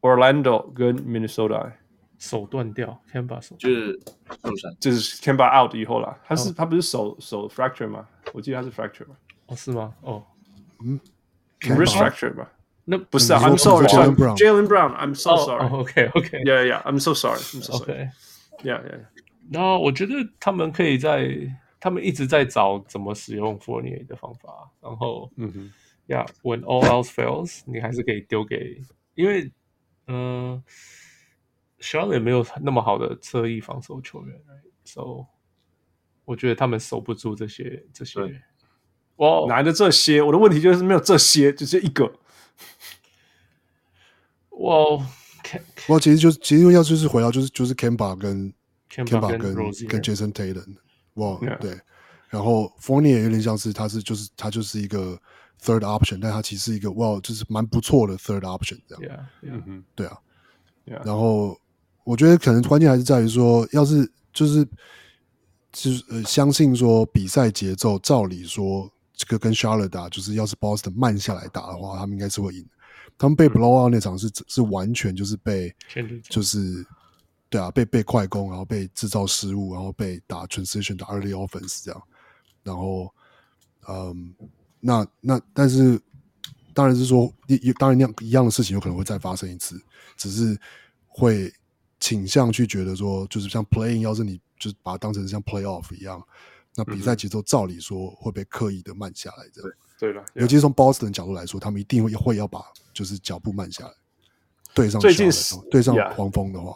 Orlando 跟 Minnesota。手断掉 c a m b a 手就是受伤，就是 c a m b a out 以后啦。他是他不是手手 fracture 吗？我记得他是 fracture 吗？哦，是吗？哦，嗯，wrist fracture 吧。那不是啊，I'm sorry, Jaylen Brown. I'm so sorry. OK, OK. Yeah, yeah. I'm so sorry. I'm so sorry. Yeah, yeah. 然后我觉得他们可以在，他们一直在找怎么使用 Fournier 的方法。然后，嗯哼，yeah,，When all else fails，你还是可以丢给，因为，嗯、呃。Charlotte 也没有那么好的侧翼防守球员，so 我觉得他们守不住这些这些。哇，哪来的这些？我的问题就是没有这些，就这一个。哇，哇，其实就是其实要就是回到就是就是 Kemba 跟 Kemba 跟跟，跟 Jason Tatum，哇，yeah. 对，然后 Fournier 也有点像是他是就是他就是一个 third option，但他其实是一个哇，就是蛮不错的 third option 这样，yeah, yeah. 嗯对啊，yeah. 然后。我觉得可能关键还是在于说，要是就是就是呃，相信说比赛节奏，照理说这个跟 Charlotte 打，就是要是 Boston 慢下来打的话，他们应该是会赢。他们被 blow out 那场是是完全就是被就是对啊，被被快攻，然后被制造失误，然后被打 transition 打 early offense 这样。然后嗯，那那但是当然是说一当然那样一样的事情有可能会再发生一次，只是会。倾向去觉得说，就是像 playing，要是你就是把它当成像 playoff 一样，那比赛节奏照理说会被刻意的慢下来，这样。对了，尤其是从 Boston 的角度来说，他们一定会会要把就是脚步慢下来。对上最近对上黄蜂的话，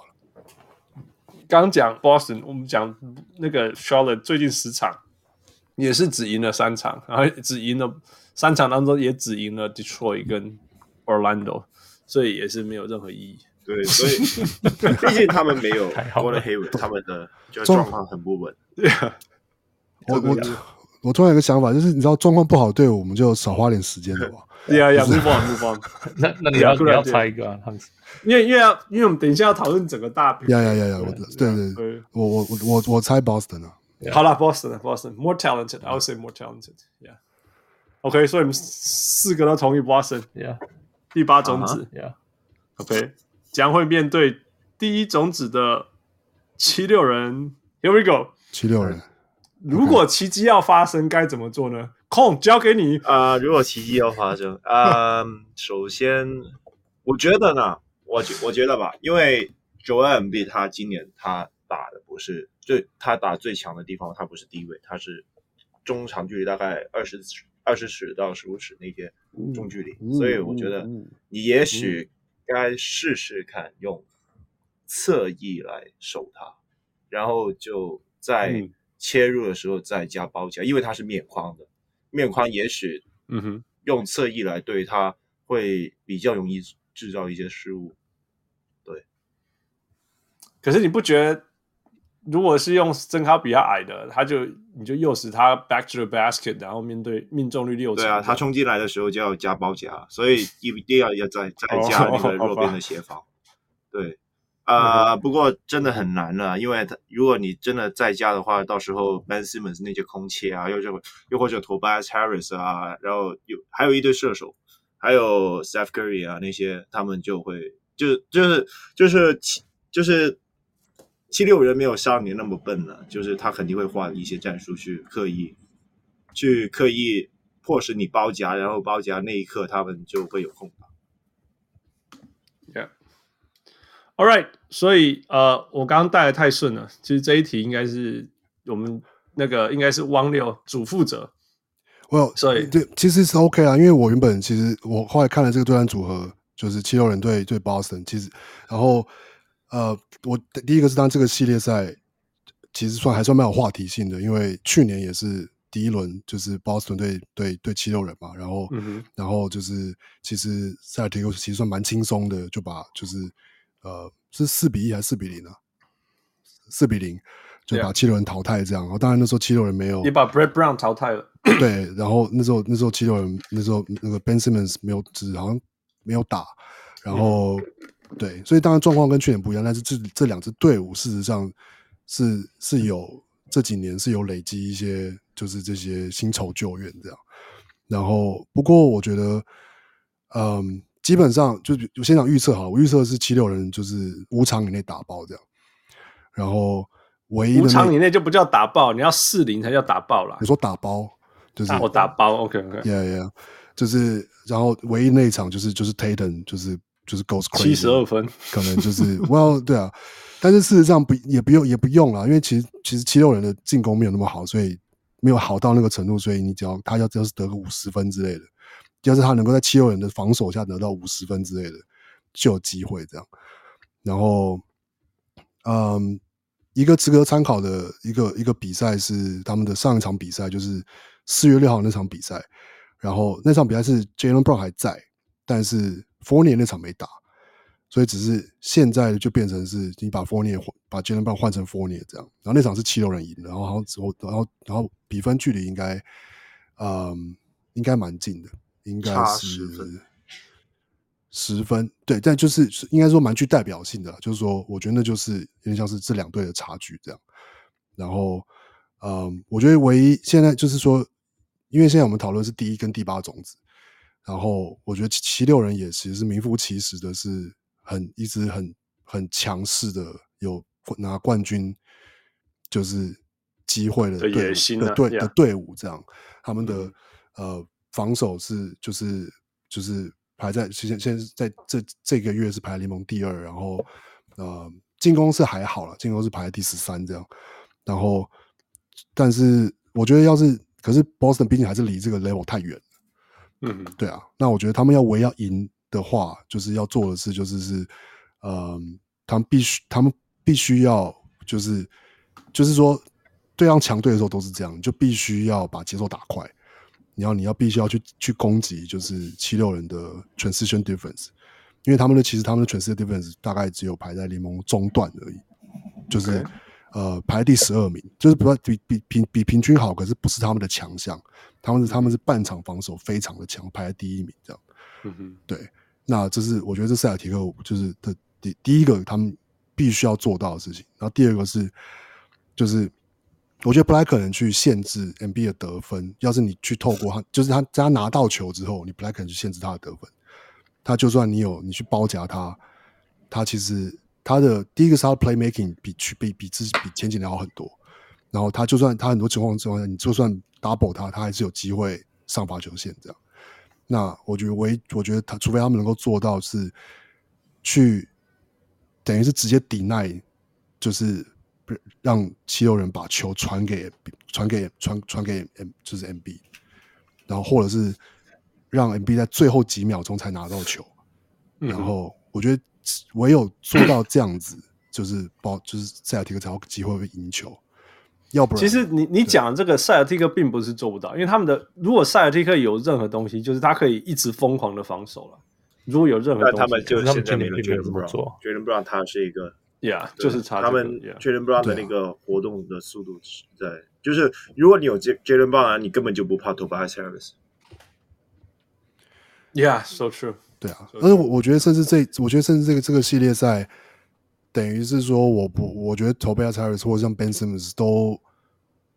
刚讲 Boston，我们讲那个 Charlotte 最近十场也是只赢了三场，然后只赢了三场当中也只赢了 Detroit 跟 Orlando，所以也是没有任何意义。对，所以毕竟他们没有 Gordon Hayward，他们的就状况很不稳。对啊，我我我突然有个想法，就是你知道状况不好，对我们就少花点时间的吧。对啊，要不放不放。那那你要你要猜一个啊，因为因为要因为我们等一下要讨论整个大饼。呀呀呀呀！我对对对，我我我我我猜 Boston 啊。好了，Boston，Boston，more talented，I would say more talented。Yeah。OK，所以我们四个都同意 Boston。Yeah。第八种子。Yeah。OK。将会面对第一种子的七六人。Here we go，七六人。如果奇迹要发生，该怎么做呢？空交给你。啊、呃，如果奇迹要发生，啊、呃，首先我觉得呢，我觉我觉得吧，因为 Joel Embiid 他今年他打的不是最，他打最强的地方，他不是低位，他是中长距离，大概二十二十尺到十五尺那些中距离，嗯、所以我觉得你也许、嗯。该试试看用侧翼来守他，然后就在切入的时候再加包夹，嗯、因为他是面框的，面框也许嗯哼用侧翼来对它会比较容易制造一些失误。对，可是你不觉得？如果是用身高比较矮的，他就你就诱使他 back to the basket，然后面对命中率六成。对啊，他冲进来的时候就要加包夹，所以一定要要再再加那个弱边的协防。Oh, 对，啊、呃，不过真的很难了，因为他如果你真的在家的话，到时候 Ben Simmons 那些空切啊，又就又或者 Tobias Harris 啊，然后有还有一堆射手，还有 Steph Curry 啊那些，他们就会就就是就是就是。七六人没有像你那么笨了，就是他肯定会画一些战术去刻意，去刻意迫使你包夹，然后包夹那一刻他们就会有空档。Yeah，All right，所以呃，我刚刚带的太顺了，其实这一题应该是我们那个应该是汪六主负责。Well，所以对，其实是 OK 啊，因为我原本其实我后来看了这个对战组合，就是七六人队对 Boston，其实然后。呃，我第一个是当这个系列赛其实算还算蛮有话题性的，因为去年也是第一轮就是 Boston 对对对七六人嘛，然后、嗯、然后就是其实塞尔提克其实算蛮轻松的，就把就是呃是四比一还是四比零啊？四比零就把七六人淘汰这样，然后当然那时候七六人没有也把 Brett Brown 淘汰了，对，然后那时候那时候七六人那时候那个 Ben Simmons 没有只好像没有打，然后。嗯对，所以当然状况跟去年不一样，但是这这两支队伍事实上是是有这几年是有累积一些，就是这些新仇旧怨这样。然后不过我觉得，嗯，基本上就我先讲预测哈，我预测是七六人就是五场以内打爆这样。然后唯一五场以内就不叫打爆，你要四零才叫打爆啦。你说打包就是我打包，OK OK，Yeah Yeah，就是然后唯一那一场就是就是 Tatum 就是。就是 Goes crazy，七十二分，可能就是 Well，对啊，但是事实上不也不用也不用啦，因为其实其实七六人的进攻没有那么好，所以没有好到那个程度，所以你只要他要只要是得个五十分之类的，要是他能够在七六人的防守下得到五十分之类的，就有机会这样。然后，嗯，一个值得参考的一个一个比赛是他们的上一场比赛，就是四月六号那场比赛。然后那场比赛是 Jalen Brown 还在，但是 Fournier 那场没打，所以只是现在就变成是你把 Fournier 把 Jalen Brown 换成 Fournier 这样。然后那场是七六人赢，然后然后然后然后比分距离应该，嗯，应该蛮近的，应该是十分。对，但就是应该说蛮具代表性的，就是说我觉得那就是有点像是这两队的差距这样。然后，嗯，我觉得唯一现在就是说。因为现在我们讨论是第一跟第八种子，然后我觉得七六人也其实是名副其实的是很一直很很强势的有拿冠军就是机会的队的队的队伍这样，他们的、嗯、呃防守是就是就是排在现现在在这这个月是排联盟第二，然后呃进攻是还好了，进攻是排在第十三这样，然后但是我觉得要是。可是 Boston 毕竟还是离这个 level 太远了，嗯，对啊。那我觉得他们要唯要赢的话，就是要做的事就是是，嗯，他们必须他们必须要就是就是说对上强队的时候都是这样，就必须要把节奏打快。你要你要必须要去去攻击，就是七六人的 transition defense，因为他们的其实他们的 transition defense 大概只有排在联盟中段而已，就是。Okay. 呃，排第十二名，就是比比比平比平均好，可是不是他们的强项。他们是他们是半场防守非常的强，排在第一名这样。嗯哼，对。那这是我觉得这塞尔提克就是的第第一个他们必须要做到的事情。然后第二个是，就是我觉得不太可能去限制 M B 的得分。要是你去透过他，就是他在他拿到球之后，你不太可能去限制他的得分。他就算你有你去包夹他，他其实。他的第一个是他的 playmaking 比去比比之比前几年好很多，然后他就算他很多情况之下，你就算 double 他，他还是有机会上罚球线这样。那我觉得唯我觉得他除非他们能够做到是去等于是直接 deny，就是让七六人把球传给传给传传给 M 就是 MB，然后或者是让 MB 在最后几秒钟才拿到球，然后我觉得。唯有做到这样子，就是 包，就是塞尔提克才有机会会赢球。要不然，其实你你讲这个塞尔提克并不是做不到，因为他们的如果塞尔提克有任何东西，就是他可以一直疯狂的防守了。如果有任何东西，他们就现在没有这么做。Jaylen Brown 他是一个，Yeah，就是差、这个、他们 Jaylen Brown 的那个活动的速度是在，啊、就是如果你有 Jaylen Brown，你根本就不怕 Tobias Harris。Yeah，so true。对啊，而且我我觉得甚至这，我觉得甚至这个这个系列赛，等于是说，我不，我觉得 Tobias Harris 或者像 Ben Simmons 都，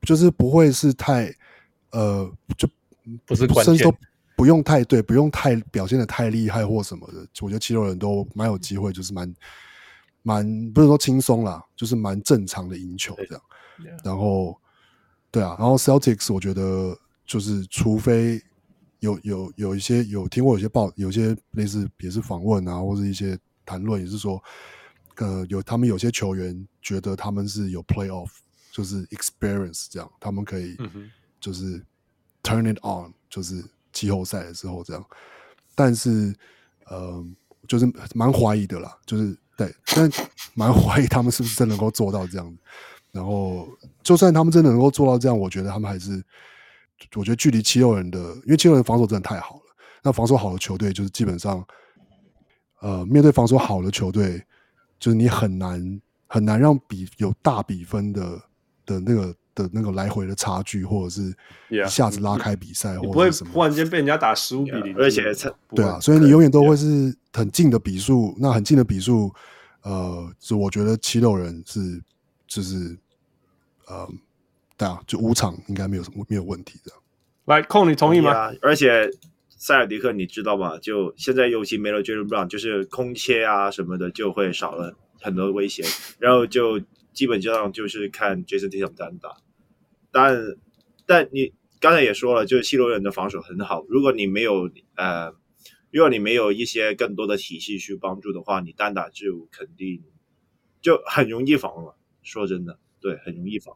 就是不会是太，呃，就不是关键，都不用太对，不用太表现的太厉害或什么的。我觉得七六人都蛮有机会，就是蛮蛮不是说轻松啦，就是蛮正常的赢球这样。然后，对啊，然后 Celtics 我觉得就是除非。有有有一些有听过有些报有些类似也是访问啊，或者一些谈论也是说，呃，有他们有些球员觉得他们是有 playoff 就是 experience 这样，他们可以就是 turn it on 就是季后赛的时候这样，但是呃就是蛮怀疑的啦，就是对，但蛮怀疑他们是不是真能够做到这样，然后就算他们真的能够做到这样，我觉得他们还是。我觉得距离七六人的，因为七六人防守真的太好了。那防守好的球队，就是基本上，呃，面对防守好的球队，就是你很难很难让比有大比分的的那个的那个来回的差距，或者是一下子拉开比赛，或者什么，忽然间被人家打十五比零，而且对啊，所以你永远都会是很近的比数。那很近的比数，呃，就我觉得七六人是就是，呃。对啊，就五场应该没有什么没有问题的。来，控你同意吗？啊、而且塞尔迪克你知道吗？就现在尤其没了 Jaylen Brown，就是空切啊什么的就会少了很多威胁，然后就基本上就是看 Jason Tatum 单打。但但你刚才也说了，就是七六人的防守很好。如果你没有呃，如果你没有一些更多的体系去帮助的话，你单打就肯定就很容易防了。说真的，对，很容易防。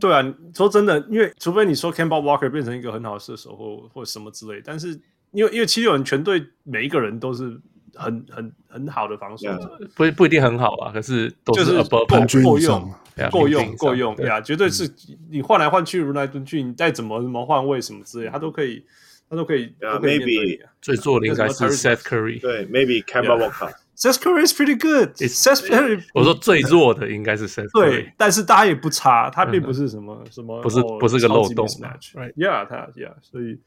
对啊，说真的，因为除非你说 Kemba Walker 变成一个很好的射手或或什么之类，但是因为因为七六人全队每一个人都是很很很好的防守者，不不一定很好啊，可是都是就是够够用，够用够用，对。啊，绝对是你换来换去，如来轮去，你再怎么什么换位什么之类，他都可以，他都可以。Yeah, maybe 最弱的应该是 Seth Curry，对，maybe Kemba Walker。Seth Curry is pretty good. Seth Curry，我说最弱的应该是 Seth Curry，对，但是大家也不差，他并不是什么什么，不是不是个漏洞，Right？Yeah，他 Yeah，所以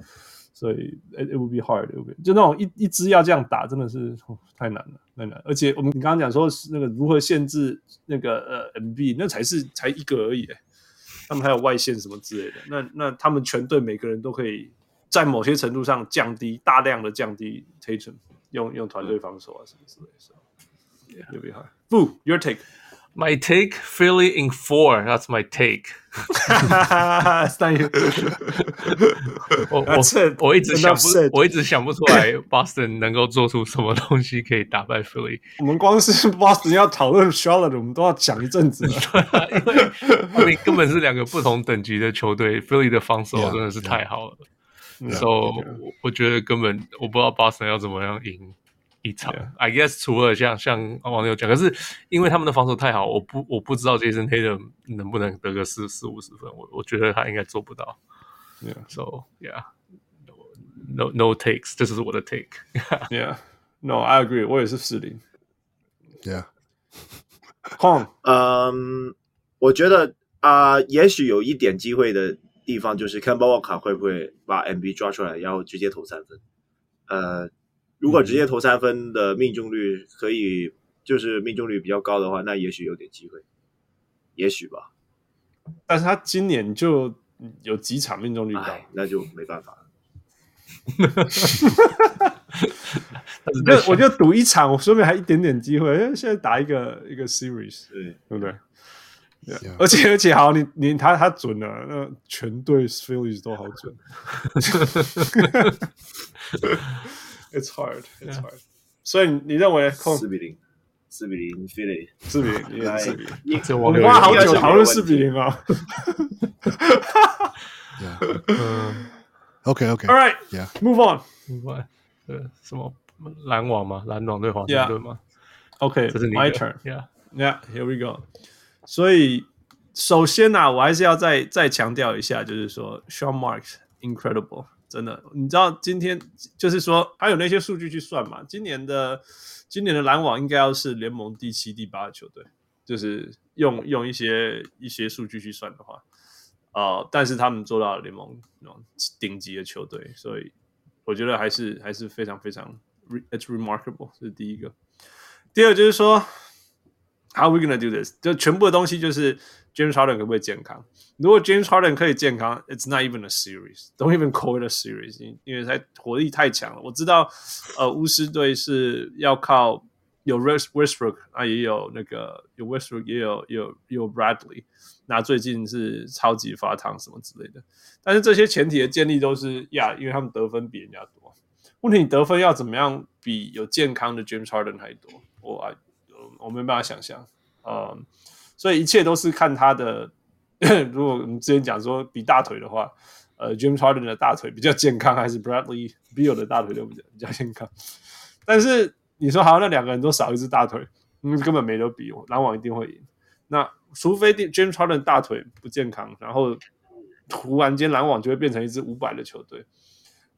所以 it would be hard，就那种一一支要这样打，真的是太难了，太难。而且我们你刚刚讲说那个如何限制那个呃 MB，那才是才一个而已，他们还有外线什么之类的，那那他们全队每个人都可以在某些程度上降低大量的降低 Tatum。用用团队防守啊什么之类的，so yeah, it'll be hard. Boo, your take. my take filly in four，that's my take。哈哈哈，thank you。我我是，我一直想不，我一直想不出来 Boston 能够做出什么东西可以打败 Philly。我们光是 Boston 要讨论 Charlotte，我们都要讲一阵子。因为因为根本是两个不同等级的球队，FILLY 的防守真的是太好了。So 我觉得根本，我不知道 Boston 要怎么样赢。一场。Yeah. I guess 除了像像网友讲，可是因为他们的防守太好，我不我不知道 Jason Tatum 能不能得个四四五十分。我我觉得他应该做不到。Yeah. So yeah，no no, no takes，这是我的 take。Yeah，no，I agree，我也是四零。Yeah，况，嗯，我觉得啊、呃，也许有一点机会的。地方就是 Kemba Walker 会不会把 MB 抓出来，然后直接投三分？呃，如果直接投三分的命中率可以，就是命中率比较高的话，那也许有点机会，也许吧。但是他今年就有几场命中率高，那就没办法了。那我就赌一场，我说不定还一点点机会。因为现在打一个一个 series，对，对不对？Yeah. 而且而且好，你你他他准了，那全队 series 都好准。It's hard, it's hard. Yeah. 所以你认为四比零，四比零 Philly，四比零，四比零。我我们花好久讨论四比零啊。嗯，OK OK，All right，Yeah，Move on，Move on。呃，什么篮网吗？篮网对华盛顿吗？OK，这是你 My turn，Yeah，Yeah，Here we go。所以，首先呢、啊，我还是要再再强调一下，就是说，Sean Marks incredible， 真的，你知道今天就是说，还有那些数据去算嘛？今年的今年的篮网应该要是联盟第七、第八的球队，就是用用一些一些数据去算的话，呃，但是他们做到了联盟那种顶级的球队，所以我觉得还是还是非常非常 it's remarkable，这是第一个。第二就是说。How are we gonna do this？就全部的东西就是 James Harden 可不可以健康？如果 James Harden 可以健康，It's not even a series. Don't even call it a series，因为他火力太强了。我知道，呃，巫师队是要靠有 Westbrook 啊，也有那个有 Westbrook，也有有有 Bradley。那最近是超级发烫什么之类的。但是这些前提的建立都是呀，因为他们得分比人家多。问题你得分要怎么样比有健康的 James Harden 还多？我爱。我没办法想象，嗯，所以一切都是看他的。如果我们之前讲说比大腿的话，呃，James Harden 的大腿比较健康，还是 Bradley Beal 的大腿都比较比较健康？但是你说好像那两个人都少一只大腿，嗯，根本没得比，篮网一定会赢。那除非 James Harden 大腿不健康，然后突然间篮网就会变成一支五百的球队。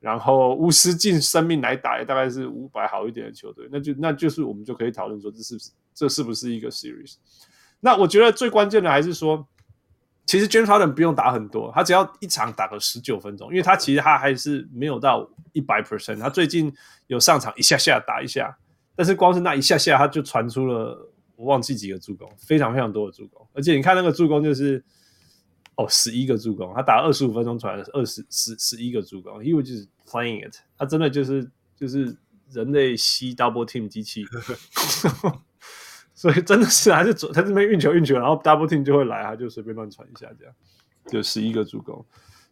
然后巫师尽生命来打，大概是五百好一点的球队，那就那就是我们就可以讨论说，这是不是这是不是一个 series？那我觉得最关键的还是说，其实 James Harden 不用打很多，他只要一场打个十九分钟，因为他其实他还是没有到一百 percent，他最近有上场一下下打一下，但是光是那一下下他就传出了我忘记几个助攻，非常非常多的助攻，而且你看那个助攻就是。哦，十一个助攻，他打了二十五分钟，传了二十十十一个助攻，因为就是 playing it，他真的就是就是人类吸 double team 机器，所以真的是还是左他这边运球运球，然后 double team 就会来，他就随便乱传一下，这样就十一个助攻，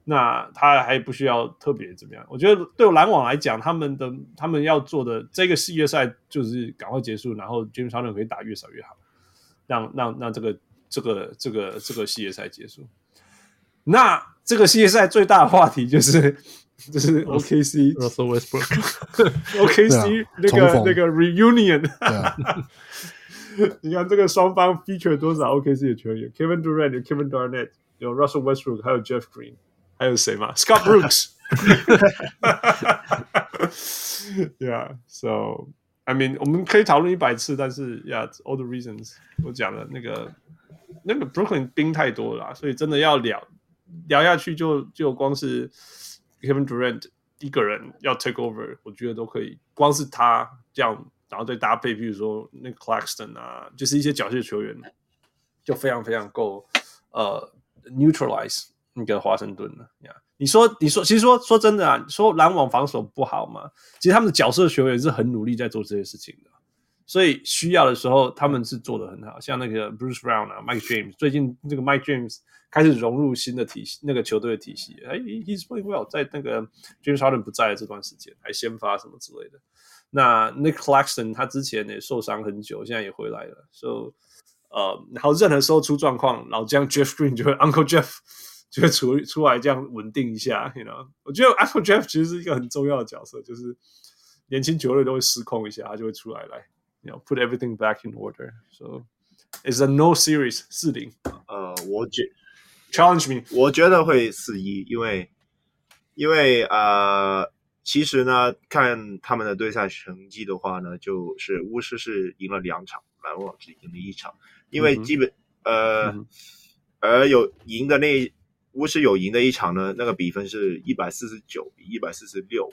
那他还不需要特别怎么样？我觉得对篮网来讲，他们的他们要做的这个系列赛就是赶快结束，然后 James Harden 可以打越少越好。让让让这个这个这个这个系列赛结束。那这个系列赛最大的话题就是就是 OKC Russell Westbrook，OKC 那个那个 reunion。你看这个双方 feature 多少 OKC 的球员？Kevin Durant 有 Kevin Garnett，有 Russell Westbrook，还有 Jeff Green，还有谁嘛？Scott Brooks。yeah, so I mean，我们可以讨论一百次，但是 Yeah，all the reasons 我讲了那个那个 Brooklyn 兵太多了，所以真的要聊聊下去就就光是 Kevin Durant 一个人要 take over，我觉得都可以。光是他这样，然后再搭配，比如说那个 Claxton 啊，就是一些角色球员，就非常非常够呃 neutralize 那个华盛顿了呀。你说，你说，其实说说真的啊，说篮网防守不好嘛？其实他们的角色球员是很努力在做这些事情的，所以需要的时候他们是做的很好。像那个 Bruce Brown 啊，Mike James，最近这个 Mike James 开始融入新的体系，那个球队的体系。哎，He's playing well，在那个 James Harden 不在的这段时间还先发什么之类的。那 Nick Claxton 他之前也受伤很久，现在也回来了。So，呃，然后任何时候出状况，老将 Jeff Green 就会 Uncle Jeff。就会出出来这样稳定一下，you know？我觉得 Uncle Jeff 其实是一个很重要的角色，就是年轻球队都会失控一下，他就会出来来，you know，put everything back in order。So it's a no series 四零。呃，我觉 challenge me，我觉得会四一，因为因为呃，其实呢，看他们的对赛成绩的话呢，就是巫师是赢了两场，篮网只赢了一场，因为基本、嗯、呃、嗯，而有赢的那。巫师有赢的一场呢，那个比分是一百四十九比一百四十六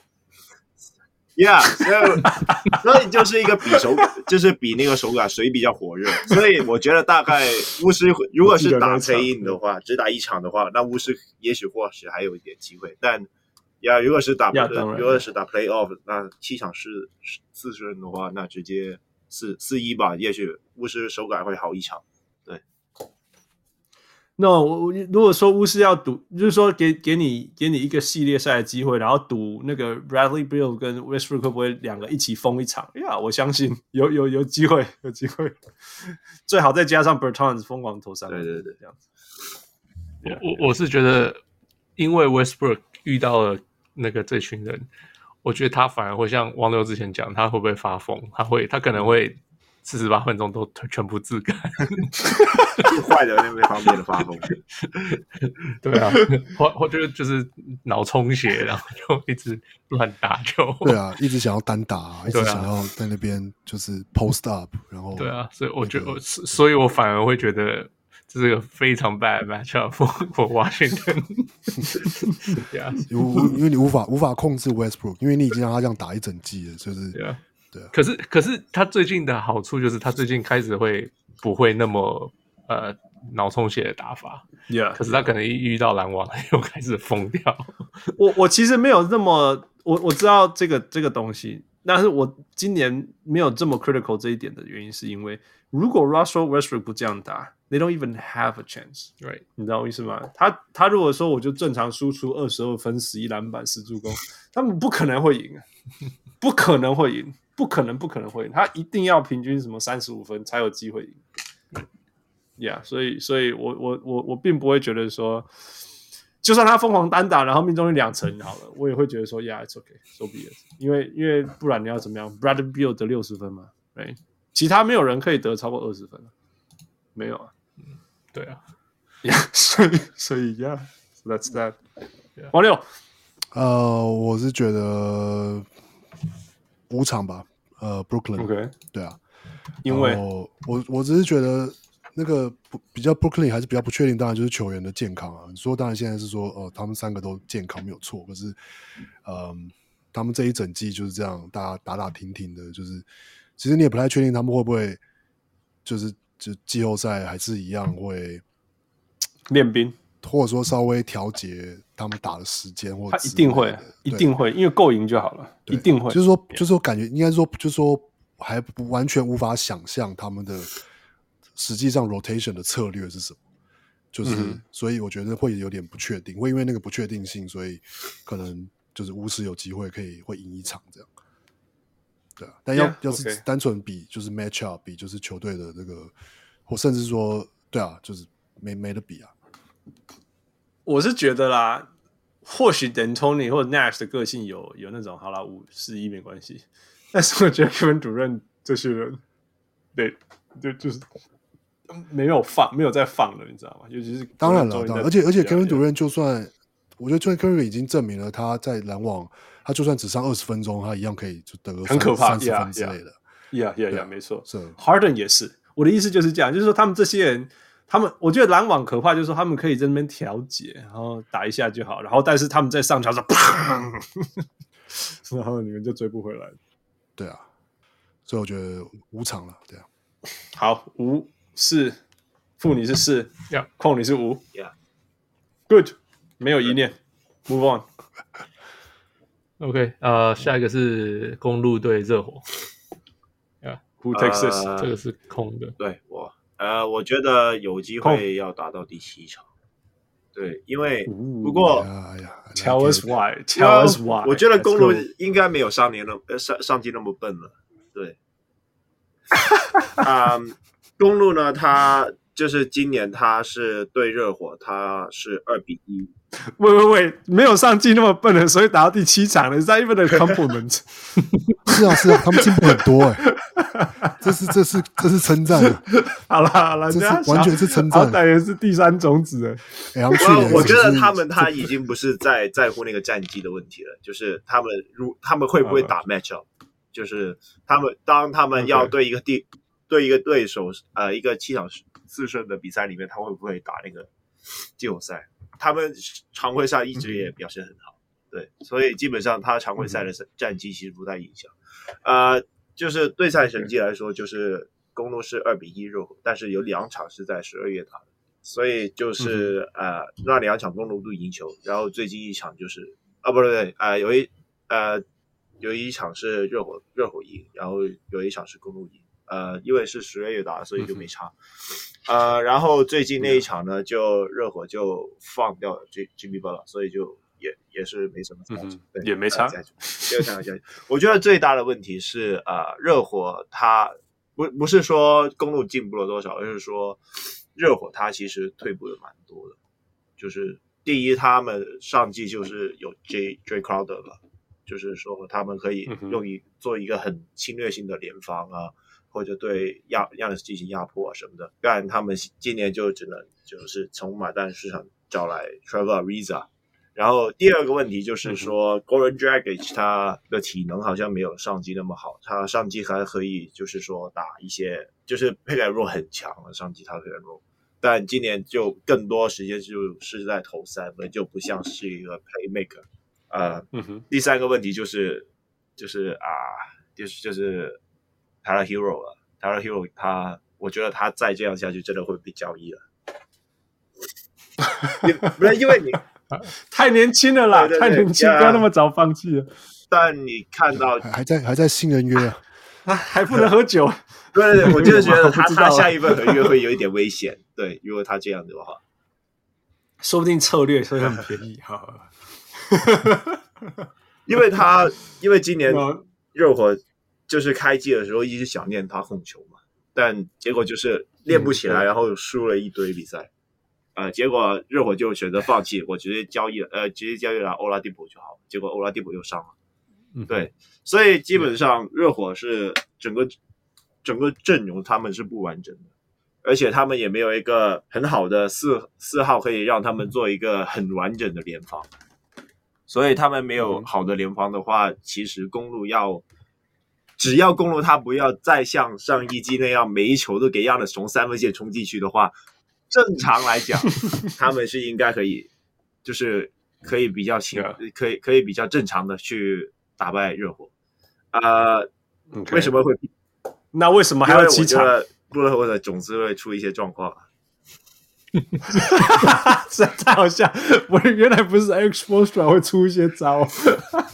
，Yeah，所以 所以就是一个比手，就是比那个手感谁比较火热。所以我觉得大概巫师如果是打 play-in 的话，只打一场的话，那巫师也许或许还有一点机会。但呀，如果是打如果是打 play-off，那七场是四十人的话，那直接四四一吧，也许巫师手感会好一场。那、no, 我如果说巫师要赌，就是说给给你给你一个系列赛的机会，然后赌那个 Bradley Beal 跟 Westbrook 会不会两个一起疯一场？呀、yeah，我相信有有有机会，有机会，最好再加上 Bertans 疯狂投三分，对对对，这样子。我我是觉得，因为 Westbrook 遇到了那个这群人，我觉得他反而会像王六之前讲，他会不会发疯？他会，他可能会。四十八分钟都全部自干，坏的那边方面的发疯，对啊，或或者就是脑充血，然后就一直乱打球，对啊，一直想要单打，啊，一直想要在那边就是 post up，然后对啊，所以我觉得，所以我反而会觉得这是个非常 bad matchup for for Washington，对啊，因为因为你无法无法控制 Westbrook，因为你已经让他这样打一整季了，就是。对啊，可是可是他最近的好处就是他最近开始会不会那么呃脑充血的打法，Yeah。可是他可能一遇到篮网又开始疯掉。我我其实没有那么我我知道这个这个东西，但是我今年没有这么 critical 这一点的原因是因为如果 Russell Westbrook 不这样打，They don't even have a chance，right？你知道我意思吗？他他如果说我就正常输出二十二分、十一篮板、十助攻，他们不可能会赢，不可能会赢。不可能，不可能会赢，他一定要平均什么三十五分才有机会赢。Yeah，所以，所以我我我我并不会觉得说，就算他疯狂单打，然后命中率两成好了，我也会觉得说，Yeah，it's okay，so be it。因为因为不然你要怎么样？Bradley Beal 得六十分嘛，对，其他没有人可以得超过二十分，没有啊。嗯，对啊。Yeah，所以所以 Yeah，so that's that。王六，呃，我是觉得。五场吧，呃，Brooklyn，okay. 对啊，因为我我只是觉得那个不比较 Brooklyn 还是比较不确定，当然就是球员的健康啊。你说当然现在是说，呃，他们三个都健康没有错，可是，嗯、呃，他们这一整季就是这样，大家打打停停的，就是其实你也不太确定他们会不会就是就季后赛还是一样会练兵。或者说稍微调节他们打的时间，或者他一定会，一定会，因为够赢就好了，一定会。就是说，就是说，感觉应该说，就是说，还不完全无法想象他们的实际上 rotation 的策略是什么。就是、嗯，所以我觉得会有点不确定，会因为那个不确定性，所以可能就是巫师有机会可以会赢一场这样。对啊，但要、yeah, 要是单纯比就是 match up 比就是球队的这个或甚至说，对啊，就是没没得比啊。我是觉得啦，或许 n t o n y 或者 Nash 的个性有有那种好啦，五四一没关系，但是我觉得 Kevin Durant 这些人，对，就就是没有放，没有再放了，你知道吗？尤其是当然了，而且而且 Kevin Durant 就算，我觉得 Kevin Durant 已经证明了他在篮网，他就算只上二十分钟，他一样可以就得个很可怕三十分之类的。呀呀呀，没错，是 Harden 也是。我的意思就是这样，就是说他们这些人。他们，我觉得篮网可怕，就是说他们可以在那边调节，然后打一下就好，然后但是他们在上场时，砰，然后你们就追不回来。对啊，所以我觉得五场了，对啊。好，五是，负你是四，呀，控你是五，呀，Good，没有疑念，Move on。OK，呃，下一个是公路对热火，呀，Who takes this？这个是空的，对我。呃，我觉得有机会要打到第七场，对，因为不过，Tell us why，Tell us why，我觉得公路应该没有上年那呃上上季那么笨了，对，啊，公路呢，他就是今年他是对热火，他是二比一。喂喂喂，没有上季那么笨了，所以打到第七场了。Is that even a compliment？是啊是啊，他们进步很多哎、欸，这是这是这是称赞。好了好了，这是完全是称赞。大约是第三种子哎。然后去年我觉得他们他已经不是在在乎那个战绩的问题了，就是他们如他们会不会打 matchup，就是他们当他们要对一个地、okay. 对一个对手呃一个七场四胜的比赛里面，他会不会打那个季后赛？他们常规赛一直也表现很好，嗯，对，所以基本上他常规赛的战绩其实不太影响。呃，就是对赛成绩来说，就是公路是二比一热火，但是有两场是在十二月打的，所以就是、嗯、呃那两场公路都赢球，然后最近一场就是啊不对不对啊、呃、有一呃有一场是热火热火赢，然后有一场是公路赢。呃，因为是十二月打，所以就没差。嗯、呃，然后最近那一场呢，就热火就放掉了 Jimmy Butler，所以就也也是没什么差、嗯，对，也没差。第二场下去，我觉得最大的问题是啊、呃，热火他不不是说公路进步了多少，而是说热火他其实退步的蛮多的。就是第一，他们上季就是有 J J Crowder 了，就是说他们可以用一、嗯、做一个很侵略性的联防啊。或者对亚亚尼斯进行压迫啊什么的，不然他们今年就只能就是从买断市场找来 Trevor Ariza。然后第二个问题就是说、嗯、Goran Dragic 他的体能好像没有上季那么好，他上季还可以就是说打一些就是 pick and roll 很强了上季他 pick and roll，但今年就更多时间就是在投三分，就不像是一个 playmaker。呃、嗯，第三个问题就是就是啊，就是就是。Tyler Herro 了，Tyler Herro 他，我觉得他再这样下去，真的会被交易了。不是因为你 太年轻了啦，对对对，太年轻，不要那么早放弃了。但你看到还在还在新人约啊，啊，还不能喝酒。对 对对，我就是觉得他他下一份合约会有一点危险。对，如果他这样子的话，说不定策略会很便宜哈。因为他因为今年热火。就是开季的时候一直想念他控球嘛，但结果就是练不起来，然后输了一堆比赛，呃，结果热火就选择放弃，我直接交易了，呃，直接交易了欧拉迪普就好了，结果欧拉迪普又伤了，嗯，对，所以基本上热火是整个整个阵容他们是不完整的，而且他们也没有一个很好的四四号可以让他们做一个很完整的联防，所以他们没有好的联防的话，嗯、其实公路要。只要公路他不要再像上一季那样每一球都给样的从三分线冲进去的话，正常来讲，他们是应该可以，就是可以比较轻，可以可以比较正常的去打败热火。呃，okay. 为什么会？那为什么还要七场？布勒霍的种子会出一些状况啊？实在太好笑！我原来不是 Spoelstra 会出一些招。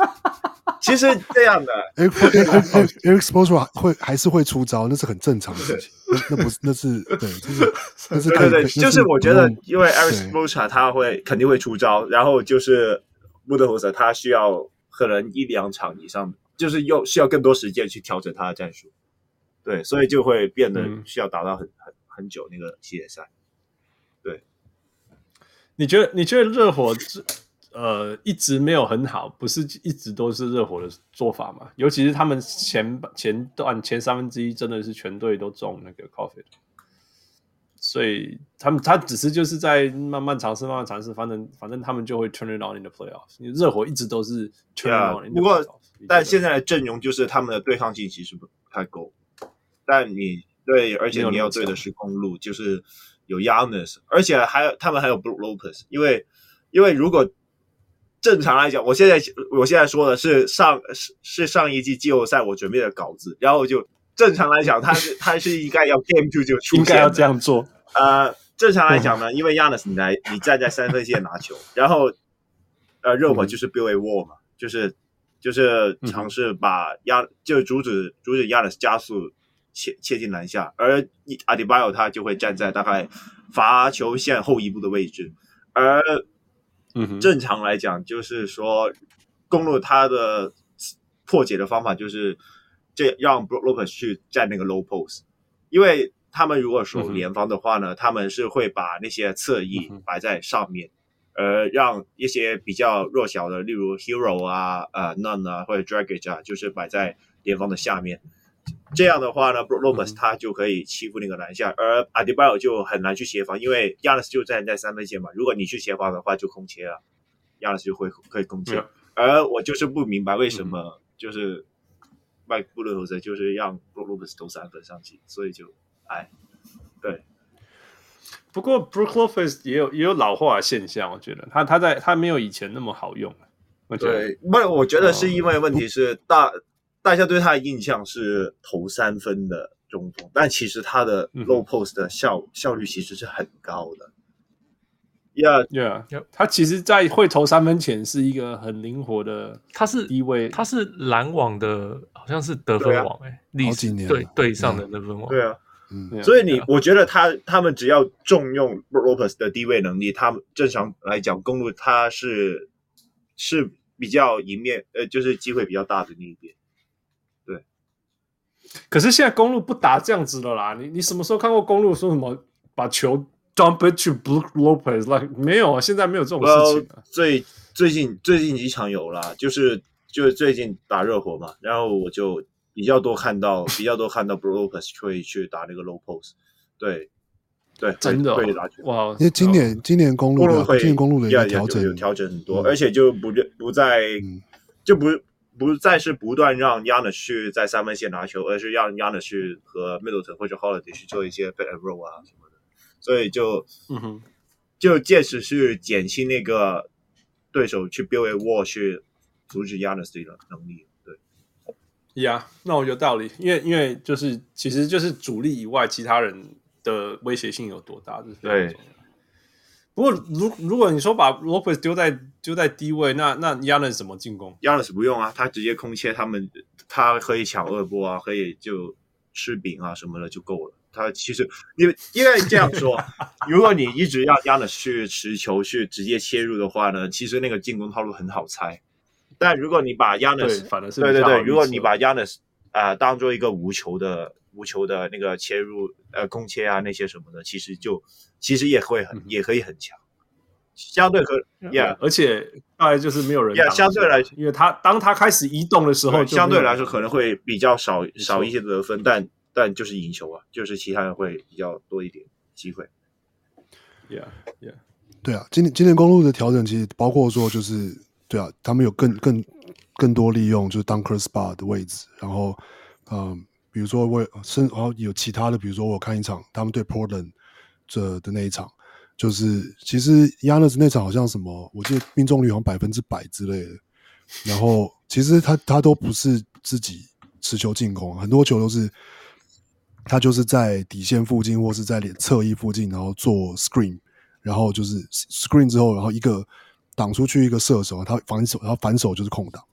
其实这样的，Erik Spoelstra 会还是会出招，那是很正常的事情。那那不是，那是对，就是 那是对对对，就是我觉得，因为 Erik Spoelstra 他会肯定会出招，然后就是穆德胡斯他需要可能一两场以上，就是又需要更多时间去调整他的战术。对，所以就会变得需要打到很很很久那个系列赛。对，你觉得你觉得热火呃一直没有很好，不是一直都是热火的做法嘛？尤其是他们前前段前三分之一真的是全队都中那个 COVID。所以他们他只是就是在慢慢尝试，慢慢尝试，反正反正他们就会 turn it on in the playoffs。热火一直都是 turn it on in the playoffs。不过，但现在的阵容就是他们的对抗性其实不太够。但你对，而且你要对的是公路，就是有 Giannis，而且还有他们还有 Brook Lopez。因为因为如果正常来讲，我现在我现在说的是上是是上一季季后赛我准备的稿子，然后就。正常来讲，他是 他是应该要 Game Two 就出现，应该要这样做。呃，正常来讲呢，因为 Giannis 你来你站在三分线拿球，然后呃热火就是 build a wall 嘛，就是就是尝试把亚就阻止阻止 Giannis 加速切切进篮下，而 Adibayo 他就会站在大概罚球线后一步的位置，而正常来讲就是说公路它的破解的方法就是。这让 Brook Lopez 去占那个 low post，因为他们如果守联防的话呢，嗯、他们是会把那些侧翼摆在上面，呃、嗯，让一些比较弱小的，例如 Hero 啊、呃 none 啊或者 Dragic 啊，就是摆在联防的下面。这样的话呢，Brook Lopez 他就可以欺负那个篮下，嗯、而 Adebayo 就很难去协防，因为 Giannis 就站在三分线嘛。如果你去协防的话，就空切了，Giannis 就会可以空切。嗯、而我就是不明白为什么就是。麦布伦或就是让 Brook Lopez 投三分上去，所以就哎，对。不过 Brook Lopez 也有也有老化的现象，我觉得他他在他没有以前那么好用。对，不，我觉得是因为问题是大、哦、大家对他的印象是投三分的中锋，但其实他的 low post 的效、嗯、效率其实是很高的。Yeah, yeah. 他其实，在会投三分前是一个很灵活的。他是低位，他是篮网的，好像是得分王哎，历史对对上的得分王。对啊，嗯，所以你我觉得他他们只要重用 Lopez 的低位能力，他们正常来讲，公路他是是比较赢面，呃，就是机会比较大的那一边。对。可是现在公路不打这样子的啦，你你什么时候看过公路说什么把球？Dump it to Brook Lopez，like 没有啊，现在没有这种事情、啊。最最近最近几场有啦，就是就是最近打热火嘛，然后我就比较多看到 比较多看到 Brook Lopez 会去打那个 low post，对对，真的会打球哇！因为今年今年公路的今年公路的调整有调整很多，而且就不不再、嗯、就不不再是不断让 Giannis 去在三分线拿球，而是让 Giannis 去和 Middleton 或者 Holiday 去做一些 pick and roll 啊。所以就，嗯哼，就借此去减轻那个对手去 build a wall 去阻止 Giannis 的能力。对，呀，那我有道理，因为因为就是其实就是主力以外，其他人的威胁性有多大，这是非常重要。对。不过如如果你说把 Lopez 丢在丢在低位，那那 Giannis 怎么进攻？Giannis 不用啊，他直接空切他们，他可以抢二波啊，可以就吃饼啊什么的就够了。他其实，因为因为这样说，如果你一直让 Giannis 去持球去直接切入的话呢，其实那个进攻套路很好猜。但如果你把 Giannis 反而是对对对，如果你把 Giannis 啊、呃、当做一个无球的无球的那个切入呃空切啊那些什么的，其实就其实也会很、嗯、也可以很强。相对和 Yeah，而且大概就是没有人 Yeah 相对来，因为他当他开始移动的时候，相对来说可能会比较少少一些得分，但。但就是赢球啊，就是其他人会比较多一点机会。Yeah, yeah，对啊，今年今年公路的调整其实包括说，就是对啊，他们有更更更多利用就是 dunker spot 的位置，然后嗯，比如说我甚然后有其他的，比如说我看一场他们对 Portland 这的那一场，就是其实 Giannis 那场好像什么，我记得命中率好像百分之百之类的，然后其实他他都不是自己持球进攻，很多球都是。他就是在底线附近，或是在脸侧翼附近，然后做 screen，然后就是 screen 之后，然后一个挡出去一个射手，他反手，然后反手就是空档，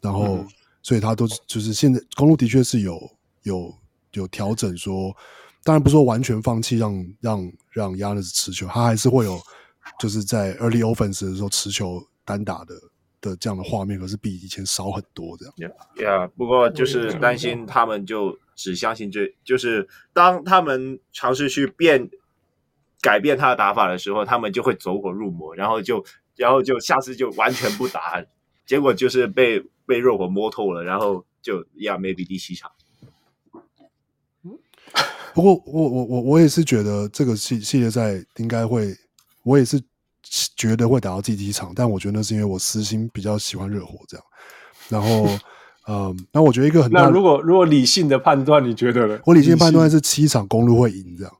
然后、嗯、所以他都就是现在公路的确是有有有调整说，当然不是说完全放弃让让让 Giannis 持球，他还是会有就是在 early offense 的时候持球单打的的这样的画面，可是比以前少很多这样。Yeah, yeah，不过就是担心他们就。只相信这就是当他们尝试去变改变他的打法的时候，他们就会走火入魔，然后就然后就下次就完全不打，结果就是被被热火摸透了，然后就呀，maybe 第七场。不过我我我我也是觉得这个系系列赛应该会，我也是觉得会打到第七场，但我觉得那是因为我私心比较喜欢热火这样。然后，嗯，那我觉得一个很大那如果如果理性的判断，你觉得呢？我理性判断是七场公路会赢这样。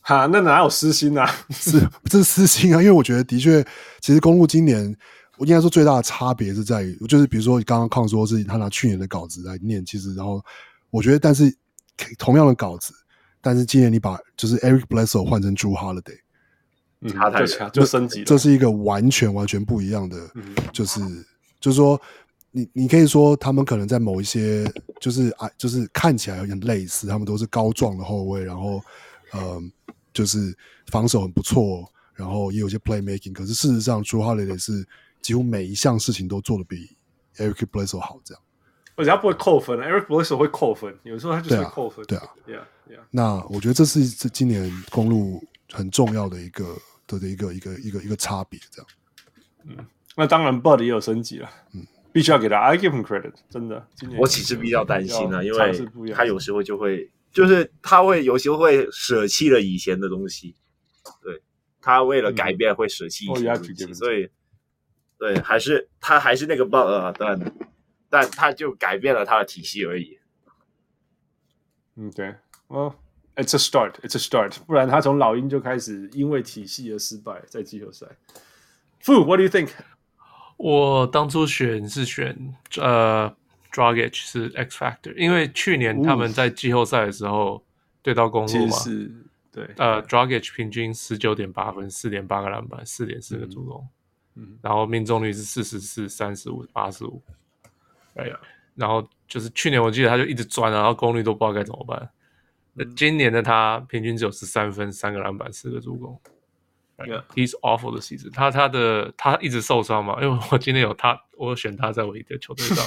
哈，那哪有私心啊？是这是私心啊，因为我觉得的确，其实公路今年我应该说最大的差别是在于，就是比如说刚刚康说是他拿去年的稿子来念，其实然后我觉得，但是同样的稿子。但是今年你把就是 Eric Bledsoe 换成 Drew Holiday，嗯，就强就升级了，这是一个完全完全不一样的，就是、嗯、就是说，你你可以说他们可能在某一些就是啊，就是看起来有点类似，他们都是高壮的后卫，然后呃，就是防守很不错，然后也有些 playmaking，可是事实上 Drew Holiday 是几乎每一项事情都做的比 Eric Bledsoe 好，这样。而且他不会扣分，Eric Bledsoe 会扣分，有时候他就是会扣分。对啊，对啊，yeah, yeah. 那我觉得这是这今年公路很重要的一个的的一个一个一个一个差别，这样。嗯，那当然，Bud 也有升级了，嗯，必须要给他，I give him credit，真的。今年我其实比较担心啊，因为他有时候就会，就是他会有时候会舍弃了以前的东西，对，他为了改变会舍弃以前的东西，嗯、所以，对，还是他还是那个 Bud 啊，但。但他就改变了他的体系而已。嗯，对，哦，It's a start, It's a start。不然他从老鹰就开始因为体系而失败在季后赛。Fu，What do you think？我当初选是选呃 Dragic 是 X Factor，因为去年他们在季后赛的时候对到公路嘛，对，呃，Dragic 平均十九点八分，四点八个篮板，四点四个助攻，嗯，然后命中率是四十四、三十五、八十五。哎呀，然后就是去年我记得他就一直钻，然后功率都不知道该怎么办。那今年的他平均只有十三分、三个篮板、四个助攻。Yeah，he's awful 的 season。他他的他一直受伤嘛，因为我今天有他，我有选他在我的球队上，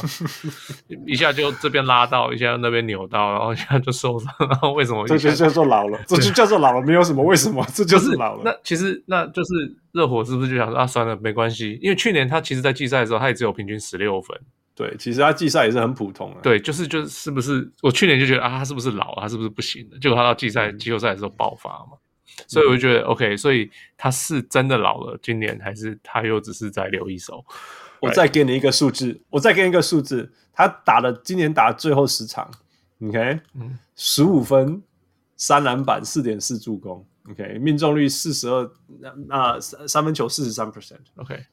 一下就这边拉到，一下那边扭到，然后一下就受伤。然后为什么？这就叫做老了，这就叫做老了，没有什么为什么，这就是老了。那其实那就是热火是不是就想说啊，算了，没关系，因为去年他其实在季赛的时候，他也只有平均十六分。对，其实他季赛也是很普通的。对，就是就是，是不是我去年就觉得啊，他是不是老了？他是不是不行了？结果他到季赛、季后赛的时候爆发嘛，嗯、所以我就觉得 OK，所以他是真的老了，今年还是他又只是在留一手？我再给你一个数字，我再给你一个数字，他打了今年打的最后十场，OK，嗯，十五分、三篮板、四点四助攻，OK，命中率四十二，那三三分球四十三 percent，OK，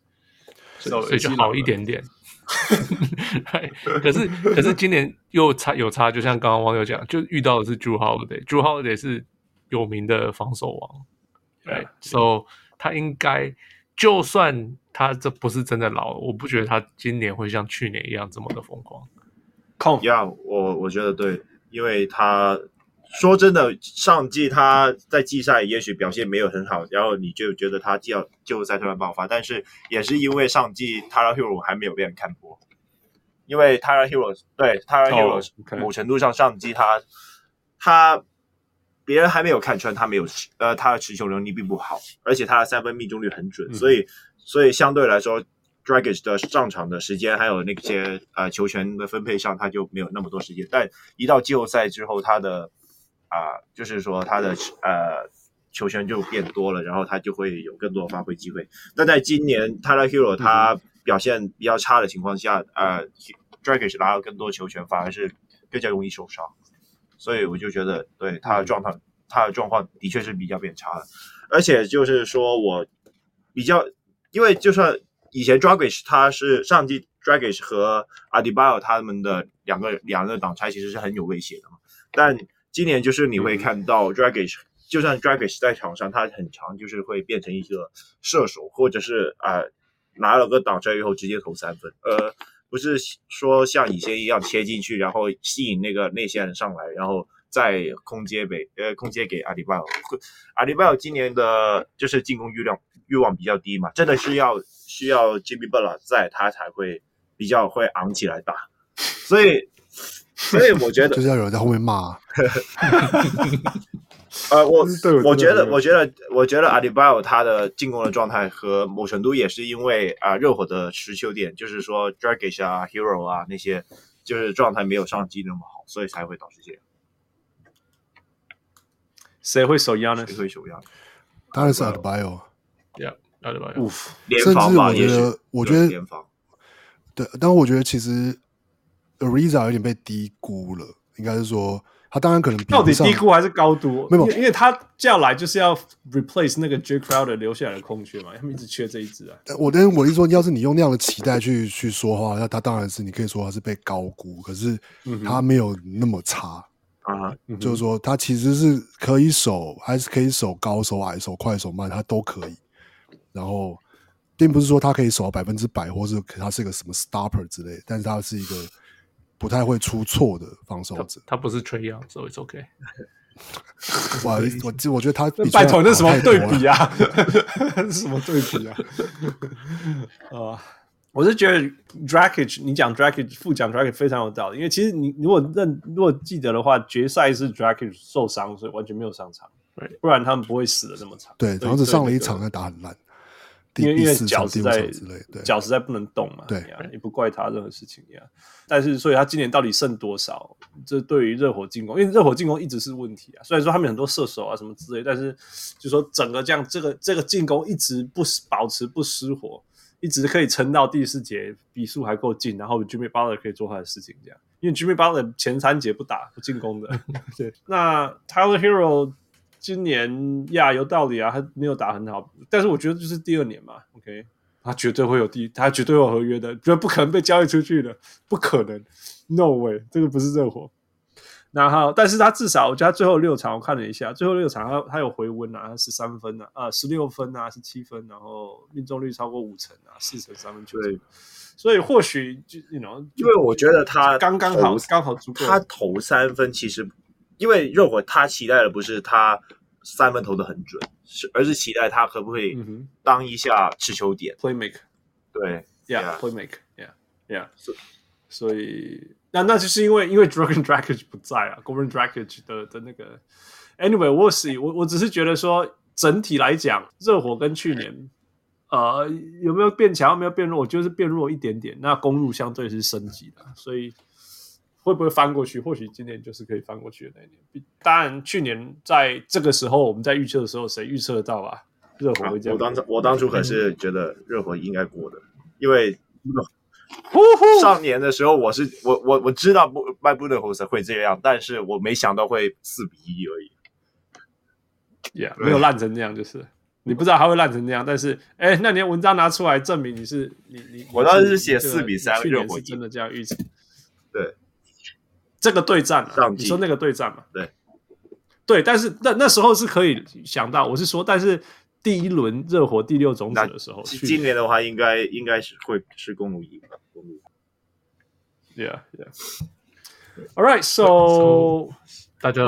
所以就好一点点。可是可是今年又差有差，就像刚刚网友讲，就遇到的是 Jrue Holiday，Jrue Holiday 是有名的防守王，对，So 他应该就算他这不是真的老了，我不觉得他今年会像去年一样这么的疯狂。靠呀，我我觉得对，因为他。说真的，上季他在季赛也许表现没有很好，然后你就觉得他季后季后赛突然爆发，但是也是因为上季 Tyler Herro 还没有被人看破，因为 Tyler Herro 对 oh, okay. 某程度上上季他他别人还没有看穿他没有呃他的持球能力并不好，而且他的三分命中率很准，嗯、所以所以相对来说 Dragic 的上场的时间还有那些呃球权的分配上他就没有那么多时间，但一到季后赛之后他的。啊、呃，就是说他的呃球权就变多了，然后他就会有更多的发挥机会。但在今年 Tyler Herro 他表现比较差的情况下，呃，Dragic 拿到更多球权，反而是更加容易受伤。所以我就觉得，对他的状态，他的状况的确是比较变差的。而且就是说我比较，因为就算以前 Dragic 他是上季 Dragic 和 Adebayo 他们的两个两个挡拆其实是很有威胁的嘛，但今年就是你会看到 Dragic，就算 Dragic 在场上，他很长就是会变成一个射手，或者是啊、呃、拿了个挡拆以后直接投三分，呃，不是说像以前一样切进去，然后吸引那个内线人上来，然后再空接给呃空接给阿里拜尔。阿里拜尔今年的就是进攻欲量欲望比较低嘛，真的是要需要 Jimmy Butler 在他才会比较会昂起来打，所以。所以我觉得就是要有人在后面骂。呃，我我觉得，我觉得，我觉得阿迪巴 o 他的进攻的状态和某程度也是因为啊、呃，热火的持球点，就是说 Dragic 啊、Hero 啊那些，就是状态没有上季那么好，所以才会导致这样。谁会守压呢？谁会守压？当然是阿迪巴 o Yeah，阿迪巴吧，甚至我觉得，是我觉得联防。对，但我觉得其实 Ariza 有点被低估了，应该是说。他当然可能到底低估还是高估？没有，因为他叫来就是要 replace 那个 Jae Crowder 留下来的空缺嘛，他们一直缺这一支啊。我跟我一说，要是你用那样的期待去去说话，那他当然是你可以说他是被高估，可是他没有那么差啊。嗯、就是说，他其实是可以守，还是可以守高、守矮、守快、守慢，他都可以。然后，并不是说他可以守到百分之百，或是他是一个什么 stopper 之类，但是他是一个。不太会出错的防守者，他不是 Trae Young，所以 it's OK。我我我觉得他拜托，那 什么对比啊？什么对比啊？啊、uh,，我是觉得 Dragic，你讲 Dragic，副讲 Dragic 非常有道理。因为其实你如果认如果记得的话，决赛是 Dragic 受伤，所以完全没有上场，不然他们不会死的那么惨。对，然后只上了一场，还打很烂。因为因为脚实在对脚实在不能动嘛，对呀，也不怪他任何事情呀。但是，所以他今年到底剩多少？这对于热火进攻，因为热火进攻一直是问题啊。虽然说他们很多射手啊什么之类，但是就说整个这样，这个这个进攻一直不保持不失火，一直可以撑到第四节，比数还够近，然后 Jimmy Butler 可以做他的事情，这样。因为 Jimmy Butler 前三节不打不进攻的，对。那 Tyler Hero。今年呀，有道理啊，他没有打很好，但是我觉得就是第二年嘛，OK，他绝对会有第，他绝对有合约的，绝对不可能被交易出去的，不可能，No way，这个不是热火。然后，但是他至少，我觉得他最后六场我看了一下，最后六场他他有回温啊，十三分啊，啊，十六分啊，十七分，然后命中率超过五成啊，四成三分球，对，所以或许就你 you know，因为我觉得他刚刚好，刚好足够，他投三分其实。因为热火他期待的不是他三分投的很准，是而是期待他可不可以当一下持球点，play make，对，yeah，play make，yeah，yeah，所所以那那就是因为因为 Goran Dragic 不在啊，Goran Dragic 的的那个，anyway，我是我我只是觉得说整体来讲，热火跟去年呃有没有变强，有没有变弱我，就是变弱一点点，那公路相对是升级的，所以。会不会翻过去？或许今年就是可以翻过去的那一年。当然，去年在这个时候，我们在预测的时候，谁预测得到啊？热火会这样、啊。我当初我当初可是觉得热火应该过的，因为上年的时候，我是我我我知道不迈布伦侯斯会这样，但是我没想到会四比一而已。Yeah，没有烂成那样，就是你不知道他会烂成那样。但是，哎，那年文章拿出来证明你是你你，我当时是写四比三，去年是真的这样预测。对。这个对战、啊，你说那个对战嘛？对，对，但是那那时候是可以想到，我是说，但是第一轮热火第六种子的时候，今年的话应该应该是会是公路赢吧，公路。Yeah, yeah. All right, so 大家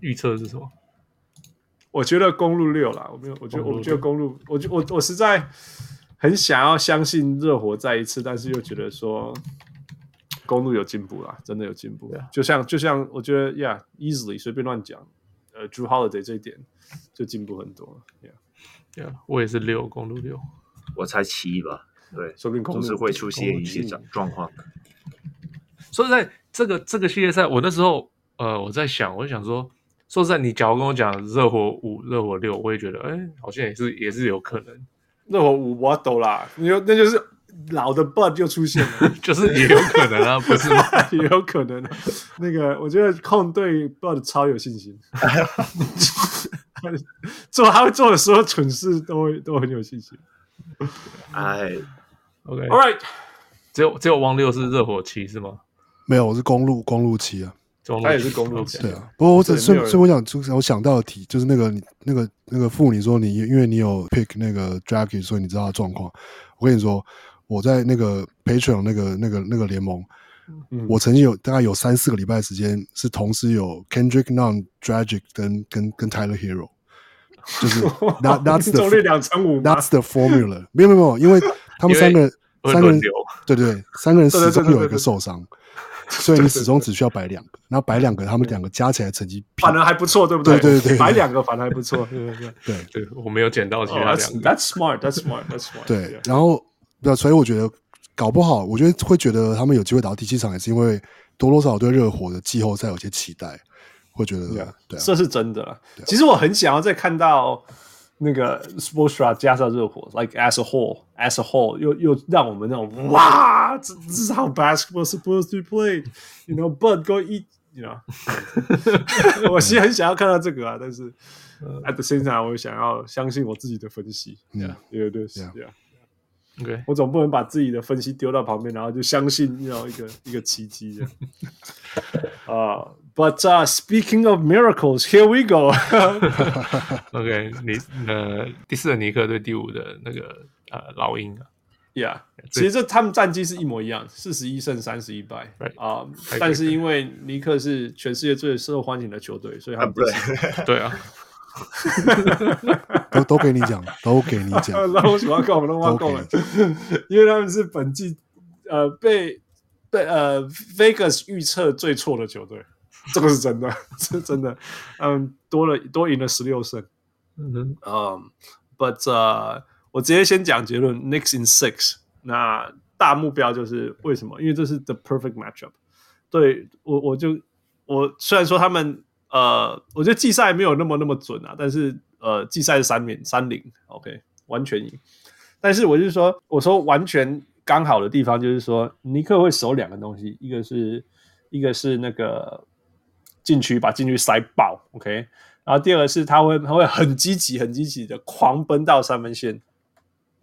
预测是什么？我觉得公路六啦，我没有，我觉得我觉得公路，我我我实在很想要相信热火再一次，但是又觉得说。公路有进步啦，真的有进步。Yeah. 就像就像我觉得，Yeah，easily 随便乱讲，呃，Jrue Holiday 这一点就进步很多。Yeah，Yeah，我也是六，公路六，我才七吧。对，说不定公鹿总是会出现一些状状况。说实在，这个这个系列赛，我那时候呃，我在想，我就想说，说实在，你假如跟我讲热火五、热火六，我也觉得，哎，好像也是也是有可能。热火五我懂啦，你说那就是。老的 Bud 就出现了，就是也有可能啊，不是吗？也有可能。那个，我觉得控对 Bud 超有信心，做他会做的所有蠢事都会都很有信心。哎，OK，All right，只有只有王六是热火期是吗？没有，我是公路公路期啊，他也是公路期。对啊，不过我只顺顺我想就是我想到的题就是那个那个那个妇女说你因为你有 pick 那个 Dragic，所以你知道他状况。我跟你说。我在那个 Patreon 那个那个那个联盟，嗯、我曾经有大概有三四个礼拜的时间是同时有 Kendrick Nunn、Dragic 跟跟跟 Tyler Hero，就是 that, that's the 两成五 that's the formula。没有没有没有，因为他们三个三个人对对对，三个人始终有一个受伤，所以你始终只需要摆两个，然后摆两个，他们两个加起来成绩反而还不错，对不对？对对对，对，摆两个反而还不错，对。对。对对对，我没有捡到其他两个。Oh, that's smart, that's smart, that's smart。对，然后对，所以我觉得搞不好，我觉得会觉得他们有机会打到第七场，也是因为多多少少对热火的季后赛有些期待，会觉得 yeah, 对、啊，这是真的。其实我很想要再看到。那个 s p o r t s t r a 加上热火，like as a whole，as a whole，又又让我们那种哇，这这是 how basketball supposed to be played，you know，but go eat，you know，我其实很想要看到这个啊，但是 at the same time，我想要相信我自己的分析，对对对，是这样。OK，我总不能把自己的分析丢到旁边，然后就相信要一个一个奇迹这样 啊。uh, But、uh, speaking of miracles, here we go. OK，你呃第四的尼克对第五的那个呃老鹰啊，Yeah，其实这他们战绩是一模一样，四十一胜三十一败啊。Uh, 但是因为尼克是全世界最受欢迎的球队，所以他们对 对啊，都 都给你讲，都给你讲。那我喜欢看我们都挖够了，因为他们是本季呃被被呃 Vegas 预测最错的球队。这个是真的，是真的。嗯，多了多赢了十六胜。嗯哼，嗯，But 呃，我直接先讲结论，Knicks in six。那大目标就是为什么？因为这是 the perfect matchup。对我，我就我虽然说他们呃，我觉得季赛没有那么那么准啊，但是呃，季赛是三零三零，OK，完全赢。但是我就是说，我说完全刚好的地方就是说，尼克会守两个东西，一个是一个是那个。禁区把禁区塞爆，OK，然后第二个是他会他会很积极很积极的狂奔到三分线，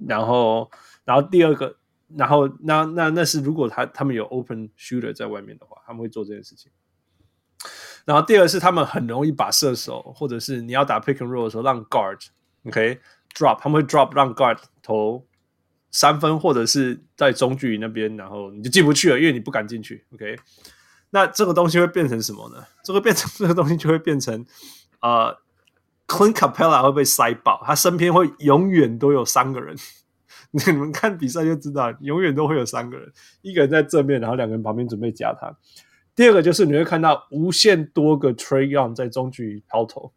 然后然后第二个，然后那那那是如果他他们有 open shooter 在外面的话，他们会做这件事情。然后第二是他们很容易把射手或者是你要打 pick and roll 的时候让 guard OK drop，他们会 drop 让 guard 投三分或者是在中距离那边，然后你就进不去了，因为你不敢进去，OK。那这个东西会变成什么呢？这个变成这个东西就会变成，呃，Clint Capela 会被塞爆，他身边会永远都有三个人。你们看比赛就知道，永远都会有三个人，一个人在正面，然后两个人旁边准备夹他。第二个就是你会看到无限多个 Trae Young 在中距离抛投，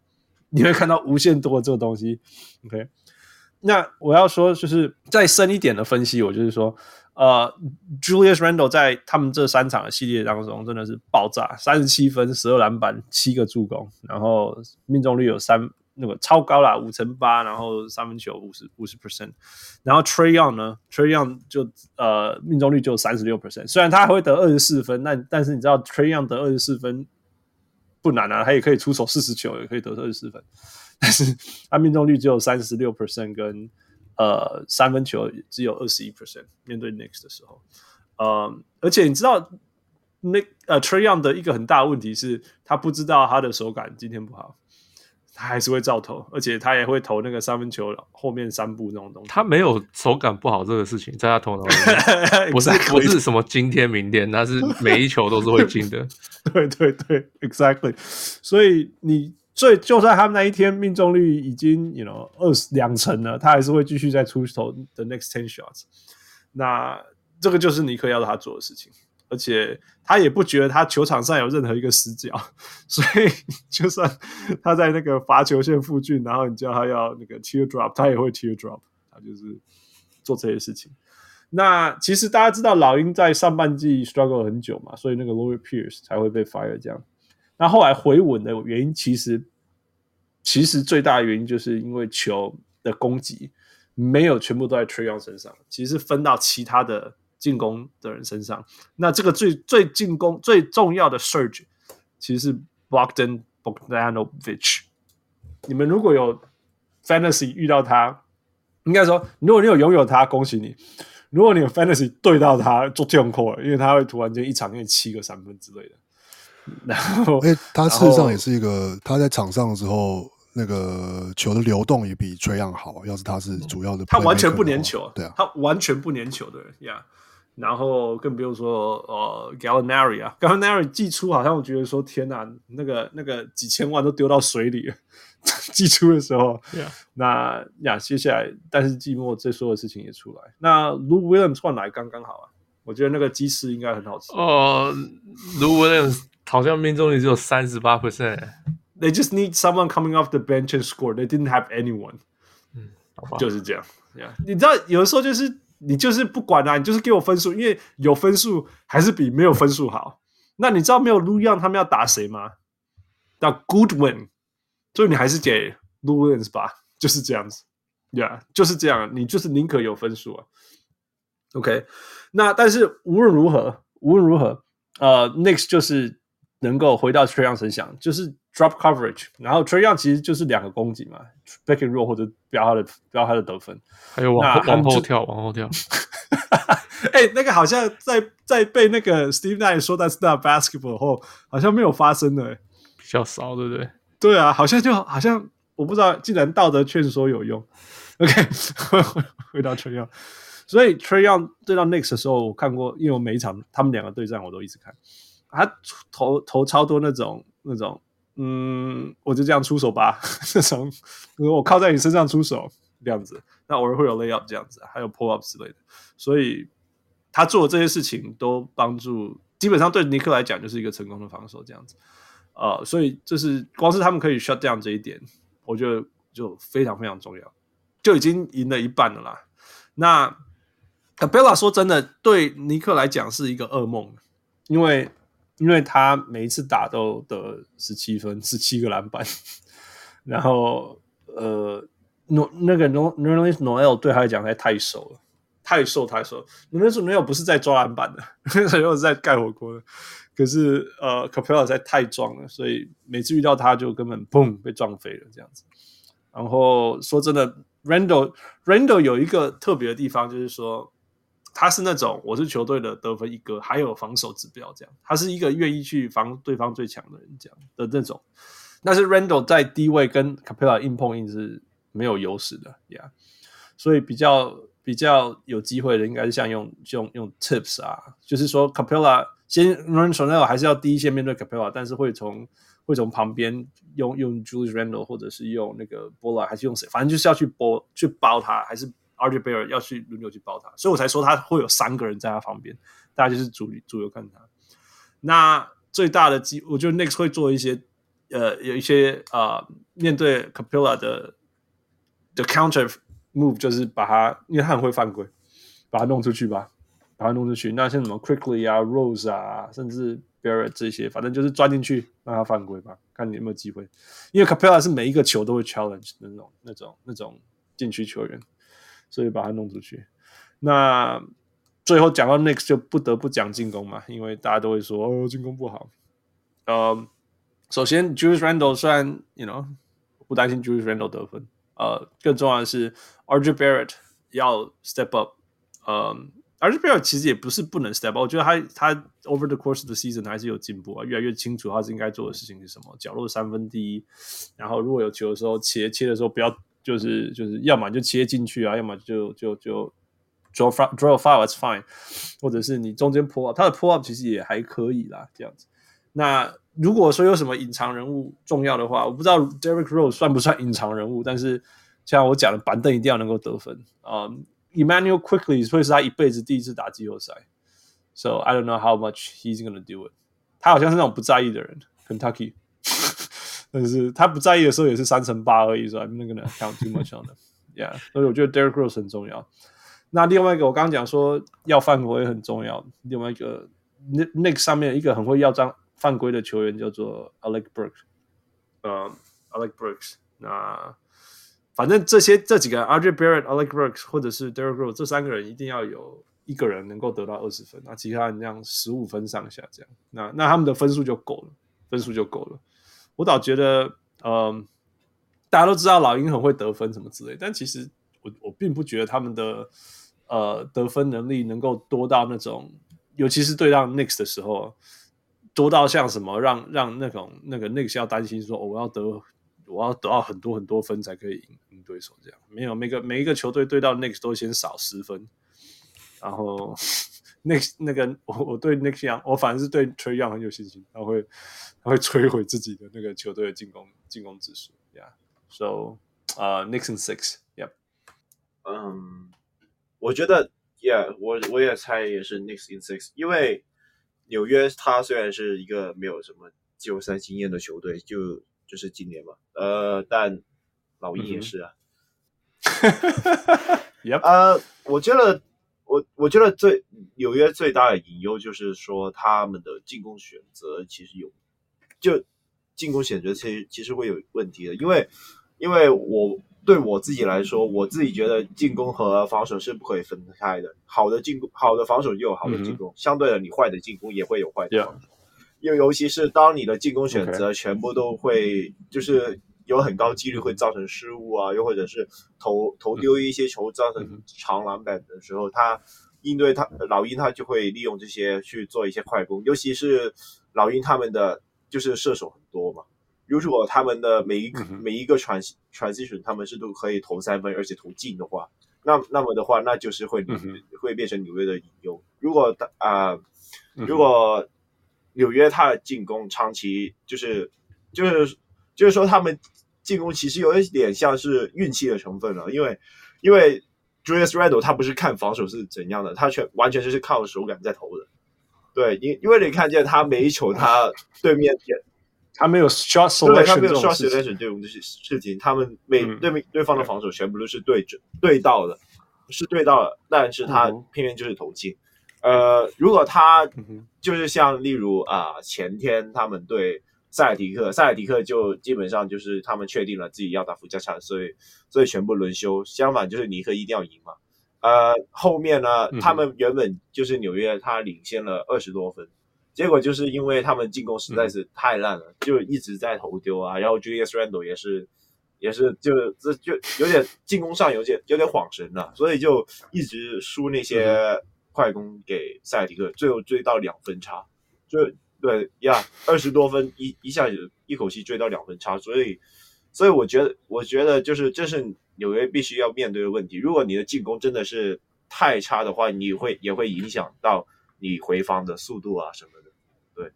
你会看到无限多的这个东西。OK，那我要说就是再深一点的分析，我就是说。呃、Julius Randle 在他们这三场的系列当中真的是爆炸，三十七分、十二篮板、七个助攻，然后命中率有三那个超高啦，五成八，然后三分球五十五十 percent，然后 Trayon 呢，Trayon 就呃命中率就三十六 percent，虽然他还会得二十四分，但但是你知道 Trayon 得二十四分不难啊，他也可以出手四十球，也可以得二十四分，但是他命中率只有三十六 percent 跟。呃，三分球只有二十一 percent，面对 Knicks 的时候，呃，而且你知道那呃 Trayon 的一个很大的问题是，他不知道他的手感今天不好，他还是会照投，而且他也会投那个三分球后面三步那种东西。他没有手感不好这个事情，在他头脑里 不是不是什么今天明天，他是每一球都是会进的。对对对，exactly。所以你。最，就算他们那一天命中率已经，you know，二十两成了，他还是会继续再出投 the next ten shots。那这个就是尼克要他做的事情，而且他也不觉得他球场上有任何一个死角，所以就算他在那个罚球线附近，然后你叫他要那个 tear drop，他也会 tear drop，他就是做这些事情。那其实大家知道老鹰在上半季 struggle 很久嘛，所以那个 Lloyd Pierce 才会被 fire 这样。那后来回稳的原因，其实其实最大的原因就是因为球的攻击没有全部都在 Trae Young 身上，其实分到其他的进攻的人身上。那这个最最进攻最重要的 surge 其实是 Bogdan Bogdanovic。你们如果有 Fantasy 遇到他，应该说如果你有拥有他，恭喜你；如果你有 Fantasy 对到他，就痛苦了，因为他会突然间一场给你七个三分之类的。然后，哎，他事实上也是一个，他在场上的时候，那个球的流动也比 Trae Young 好。要是他是主要的，他完全不粘球，对啊，他完全不粘球的人呀。然后更不用说呃 Gallinari 啊，Gallinari 寄出好像我觉得说天哪，那个那个几千万都丢到水里了。季初的时候.那呀，接下来但是季末这所有事情也出来，那 Lou Williams 换来刚刚好啊。我觉得那个鸡翅应该很好吃。哦，Luke Williams 好像命中率只有三十八 percent。They just need someone coming off the bench and score. They didn't have anyone. 嗯，就是这样。Yeah. 你知道，有的时候就是你就是不管啊，你就是给我分数，因为有分数还是比没有分数好。那你知道没有 l u y o n 他们要打谁吗？打 Goodwin，所以你还是给 Lou Williams 吧，就是这样子。Yeah，就是这样，你就是宁可有分数啊。OK，那但是无论如何，无论如何，呃，Next 就是能够回到 Young 身上，就是 drop coverage，然后 Trae Young 其实就是两个攻击嘛，back and roll 或者标他的标他的得分，还有往往后跳，往后跳。哎、欸，那个好像在在被那个 Steve Nash 说 That's not basketball 后，好像没有发生的、欸，比较少，对不对？对啊，好像就好像我不知道，既然道德劝说有用，OK，回到 Trae Young，所以 Trae Young 对到 Knicks 的时候，我看过，因为我每一场他们两个对战我都一直看，他投投超多那种那种，嗯，我就这样出手吧，这种我靠在你身上出手这样子，那偶尔会有 layup 这样子，还有 pull up 之类的，所以。他做的这些事情都帮助，基本上对尼克来讲就是一个成功的防守这样子，呃，所以这是光是他们可以 shut down 这一点，我觉得就非常非常重要，就已经赢了一半了啦。那 Capela 说真的，对尼克来讲是一个噩梦，因为因为他每一次打都得十七分，十七个篮板，然后呃，诺那个 Nerlens Noel 对他来讲还太瘦了。太瘦太瘦，你们说没有不是在抓篮板的，没有是在盖火锅的。可是呃 Capel 实在太壮了，所以每次遇到他就根本砰被撞飞了这样子。然后说真的，Randall Randall 有一个特别的地方，就是说他是那种我是球队的得分一哥，还有防守指标这样，他是一个愿意去防对方最强的人这样的那种。但是 Randle 在低位跟 Capella 硬碰硬是没有优势的呀，yeah. 所以比较。比较有机会的应该是像用用用 tips 啊，就是说 Capella 先 run Chanel 还是要第一线面对 Capella，但是会从会从旁边用用 Julius Randle 或者是用那个 Bola 还是用谁，反正就是要去包去包他，还是 RJ Barrett 要去轮流去包他，所以我才说他会有三个人在他旁边，大家就是主主流看他。那最大的机，我觉得 Knicks 会做一些呃有一些啊、呃、面对 Capella 的的 counter。Move 就是把他，因为他很会犯规，把他弄出去吧，把他弄出去。那像什么 Quickly 啊、Rose 啊，甚至 Barrett 这些，反正就是钻进去让他犯规吧，看你有没有机会。因为 Capela 是每一个球都会 challenge 的那种、那种、那种禁区球员，所以把他弄出去。那最后讲到 Knicks 就不得不讲进攻嘛，因为大家都会说哦进攻不好。呃，首先 Julius Randle 虽然 you know 不担心 Julius Randle 得分。呃，更重要的是，RJ Barrett 要 step up。嗯，RJ Barrett 其实也不是不能 step up，我觉得他他 over the course of the season 还是有进步啊，越来越清楚他是应该做的事情是什么。角落三分第一，然后如果有球的时候切切的时候不要就是就是要么就切进去啊，要么就就就 draw draw five is fine，或者是你中间 pull up，他的 pull up 其实也还可以啦，这样子。那如果说有什么隐藏人物重要的话，我不知道 Derrick Rose 算不算隐藏人物，但是像我讲的，板凳一定要能够得分啊。Emmanuel quickly 会是他一辈子第一次打季后赛，So I don't know how much he's gonna do it。他好像是那种不在意的人，Kentucky，但是他不在意的时候也是三乘八而已，所以 I'm not gonna count too much on them。Yeah，所以我觉得 Derrick Rose 很重要。那另外一个我刚刚讲说要犯规很重要，另外一个，N Nick 上面一个很会要账。犯规的球员叫做 Alec Brooks，呃、Alec Brooks。那反正这些这几个 RJ Barrett、Alec Brooks 或者是 Derrick Rose 这三个人一定要有一个人能够得到二十分，那其他人这样十五分上下这样，那那他们的分数就够了，分数就够了。我倒觉得，嗯、呃，大家都知道老鹰很会得分什么之类，但其实我我并不觉得他们的呃得分能力能够多到那种，尤其是对上 Knicks 的时候。多到像什么让让那种那个那个需要担心说，我要得我要得到很多很多分才可以赢赢对手这样，没有每个每一个球队对到 Nicks 都先少十分，然后 Knicks 那个我我对 Young 我反而是对 Trae Young 很有信心，他会他会摧毁自己的那个球队的进攻进攻指数，Yeah，so 呃、uh, in six，Yep，嗯，um, 我觉得 Yeah，我我也猜也是 in six，因为纽约它虽然是一个没有什么季后赛经验的球队，就就是今年嘛，呃，但老鹰也是啊。Yep. 呃，我觉得我我觉得最纽约最大的隐忧就是说他们的进攻选择其实有，就进攻选择其实其实会有问题的，因为因为我。对我自己来说，我自己觉得进攻和防守是不可以分开的。好的进攻，好的防守就有好的进攻，嗯、相对的，你坏的进攻也会有坏的防守。因为 Yeah. 尤其是当你的进攻选择全部都会就是有很高几率会造成失误啊，又或者是投投丢一些球造成长篮板的时候，嗯、他应对他老鹰他就会利用这些去做一些快攻，尤其是老鹰他们的就是射手很多嘛。如果他们的每一个、每一个 trans transition 他们是都可以投三分，而且投进的话，那那么的话，那就是会、会变成纽约的隐忧。如果啊，呃嗯、哼。如果纽约他的进攻长期就是就是就是说他们进攻其实有一点像是运气的成分了，因为因为 Julius Randle 他不是看防守是怎样的，他全完全就是靠手感在投的。对，因因为你看见他每一球他对面 他没有 shot selection，对，他没有 shot selection 这种事情，他们每对面对方的防守全部都是对准对到的，是对到的，但是他偏偏就是投进。呃，如果他就是像例如啊，前天他们对塞尔提克，塞尔提克就基本上就是他们确定了自己要打附加赛，所以所以全部轮休。相反，就是尼克一定要赢嘛。呃，后面呢，他们原本就是纽约，他领先了二十多分。结果就是因为他们进攻实在是太烂了，嗯、就一直在投丢啊。然后 Julius Randle 也是，也是就这就有点进攻上有点有点晃神了，所以就一直输那些快攻给塞尔提克，最后追到两分差。就对呀，二十多分一一下子一口气追到两分差，所以所以我觉得我觉得就是这是纽约必须要面对的问题。如果你的进攻真的是太差的话，你会也会影响到你回防的速度啊什么的。对，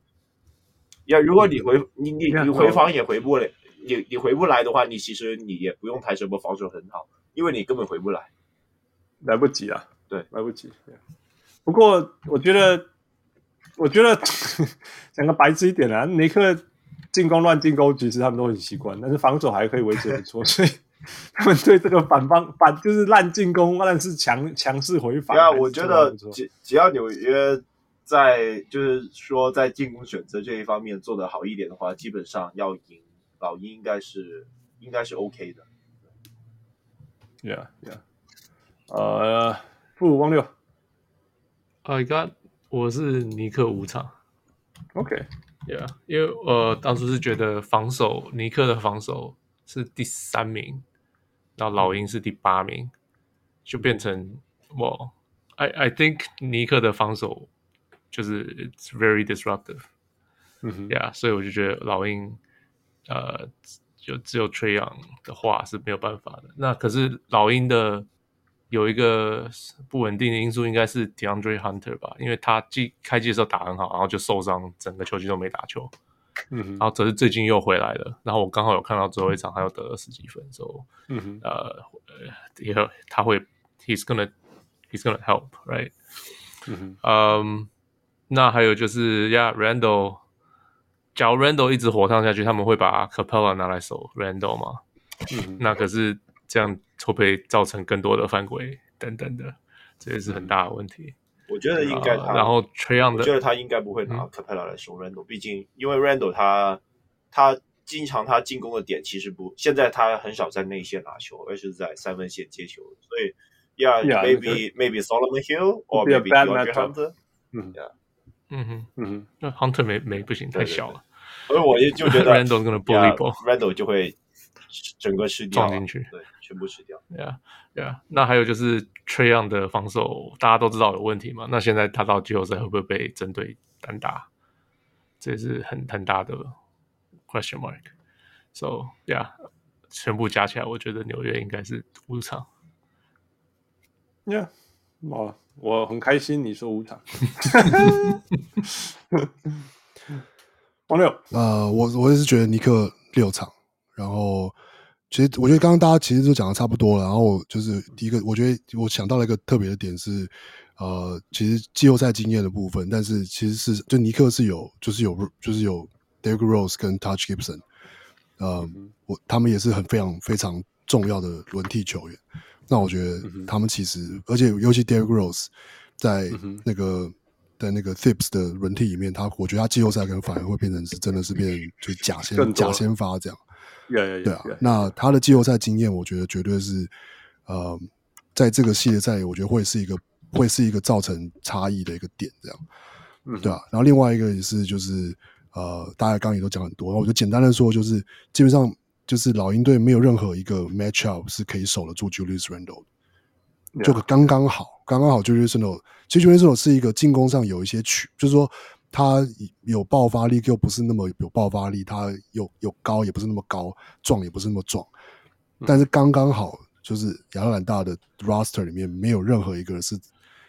呀如果你回你你你回防也回不了，你你回不来的话，你其实你也不用谈什么防守很好，因为你根本回不来，来不及啊，对，来不及。不过我觉得，我觉得 讲个白痴一点啊，尼克进攻乱进攻，其实他们都很习惯，但是防守还可以维持不错，所以他们对这个反方反就是烂进攻，但是强强势回防。对啊，我觉得只只要纽约。在就是说，在进攻选择这一方面做得好一点的话，基本上要赢老鹰应该是应该是 OK 的。Yeah, yeah. 呃，不如汪六。I got，我是尼克五场。OK。Yeah，因为呃当初是觉得防守尼克的防守是第三名，然后老鹰是第八名，就变成我 I I think 尼克的防守。就是 it's very disruptive，嗯哼，呀，yeah, 所以我就觉得老鹰，呃，就只有 Trae Young 的话是没有办法的。那可是老鹰的有一个不稳定的因素，应该是 DeAndre Hunter 吧，因为他季开季的时候打很好，然后就受伤，整个球季都没打球，嗯哼，然后只是最近又回来了，然后我刚好有看到最后一场，他又得了十几分，所以，呃，以后他会，he's gonna he's gonna help，right，嗯。那还有就是呀 randall 假如 Randall 一直火烫下去，他们会把 Capella 拿来守 Randall 吗？嗯，那可是这样会不会造成更多的犯规等等的，这也是很大的问题。我觉得应该他，呃、然后 Trae Young 的，我觉得他应该不会拿 Capela 来守 Randle，、嗯、毕竟因为 Randall 他他经常他进攻的点其实不，现在他很少在内线拿球，而是在三分线接球，所以 Yeah，maybe maybe Solomon Hill or maybe DeAndre Hunter，嗯，Yeah。嗯哼，嗯哼，那 Hunter 没没不行，太小了。所以我也就觉得 Randle 跟 Randle 就会整个吃掉，撞进去，对，全部吃掉。Yeah, yeah。那还有就是 Trae Young 的防守，大家都知道有问题嘛？那现在他到季后赛会不会被针对单打？这也是很很大的 question mark。So yeah，全部加起来，我觉得纽约应该是五场。Yeah，哇。我很开心你说五场，王六，呃，我我也是觉得尼克六场，然后其实我觉得刚刚大家其实都讲的差不多了。然后就是第一个，我觉得我想到了一个特别的点是，呃，其实季后赛经验的部分，但是其实是就尼克是有，就是有，就是有 Derrick Rose 跟 Touch Gibson，呃，我他们也是很非常非常重要的轮替球员。那我觉得他们其实，而且尤其 Derrick Rose 在那个。在那个 Thibs 的轮替里面，他我觉得他季后赛可能反而会变成是真的是变就是假先假先发这样。Yeah, yeah, yeah, 对啊，那他的季后赛经验，我觉得绝对是呃，在这个系列赛，我觉得会是一个会是一个造成差异的一个点这样。嗯，对啊。然后另外一个也是就是呃，大家刚刚也都讲很多，然后我就简单的说，就是基本上就是老鹰队没有任何一个 matchup 是可以守得住 Julius Randle。就刚刚好，刚刚好 Julius Randle。其实 Julius Randle 是一个进攻上有一些曲，就是说他有爆发力，又不是那么有爆发力；他有有高，也不是那么高；壮，也不是那么壮。但是刚刚好，就是亚特兰大的 roster 里面没有任何一个人是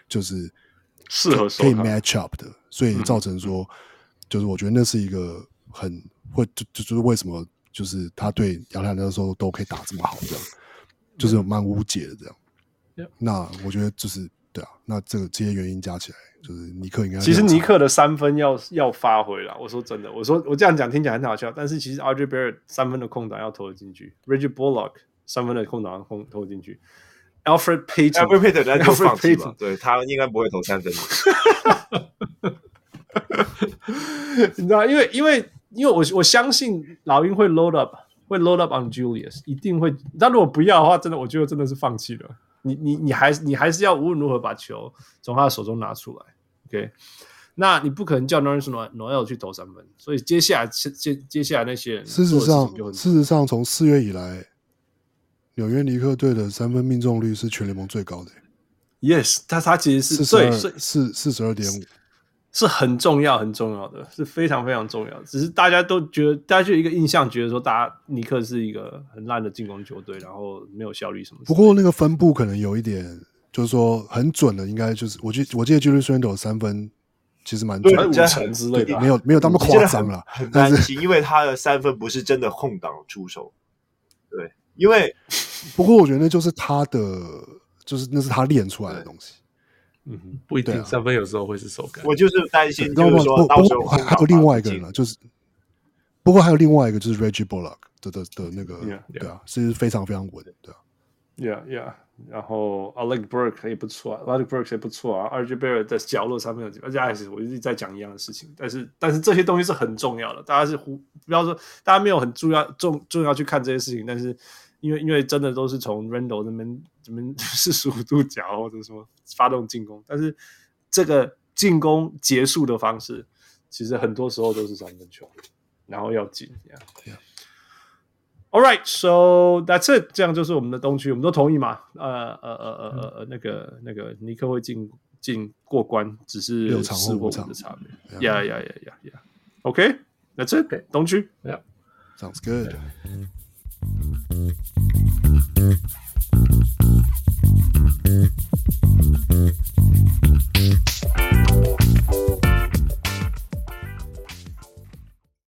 就是适合可以 match up 的，所以造成说，就是我觉得那是一个很会就就就是为什么就是他对亚特兰大的时候都可以打这么好，这样就是蛮无解的这样。那我觉得就是对啊，那这个这些原因加起来，就是尼克应该其实尼克的三分要要发挥了。我说真的，我说我这样讲听起来很好笑，但是其实 RJ Barrett 三分的空档要投得进去，Reggie Bullock 三分的空档要空投进去，Alfred Payton，Alfred Payton，对他应该不会投三分。你知道，因为因为因为我我相信老鹰会 load up，会 load up on Julius，一定会。但如果不要的话，真的我觉得真的是放弃了。你你你还是你还是要无论如何把球从他的手中拿出来，OK？那你不可能叫 Nerlens Noel 去投三分，所以接下来接接下来那些人，事实上事实上从四月以来，纽约尼克队的三分命中率是全联盟最高的。Yes，他他其实是对四四十二点五。是很重要，很重要的，是非常非常重要的。只是大家都觉得，大家就一个印象，觉得说，大家尼克是一个很烂的进攻球队，然后没有效率什么。不过那个分布可能有一点，就是说很准的，应该就是我记我记得 Julius Randle 三分其实蛮准的，五成之类的，没有没有那么夸张了。很担心，因为他的三分不是真的空档出手。对，因为不过我觉得那就是他的，就是那是他练出来的东西。嗯哼，不一定、啊、三分有时候会是手感。我就是担心，就是说到时候还还有另外一个人了，就是不过还有另外一个就是 Reggie Bullock 的的的那个，yeah, yeah. 对啊，是非常非常稳的，对啊。Yeah, yeah。然后 Alec Burks 也不错啊，Alec Burks 也不错啊，RJ Barrett 在角落上面有几，而且还是我一直在讲一样的事情，但是但是这些东西是很重要的，大家是忽不要说大家没有很重要重重要去看这些事情，但是。因为因为真的都是从 Randle 那边这边 四十五度角或者说发动进攻，但是这个进攻结束的方式，其实很多时候都是三分球，然后要进。Yeah. All right, so that's it。这样就是我们的东区，我们都同意嘛？呃呃呃呃呃，那个那个尼克会进进过关，只是六场或五场的差别。Yeah, yeah, yeah, yeah, yeah. OK, that's it。东区，Yeah, sounds good. Thank you.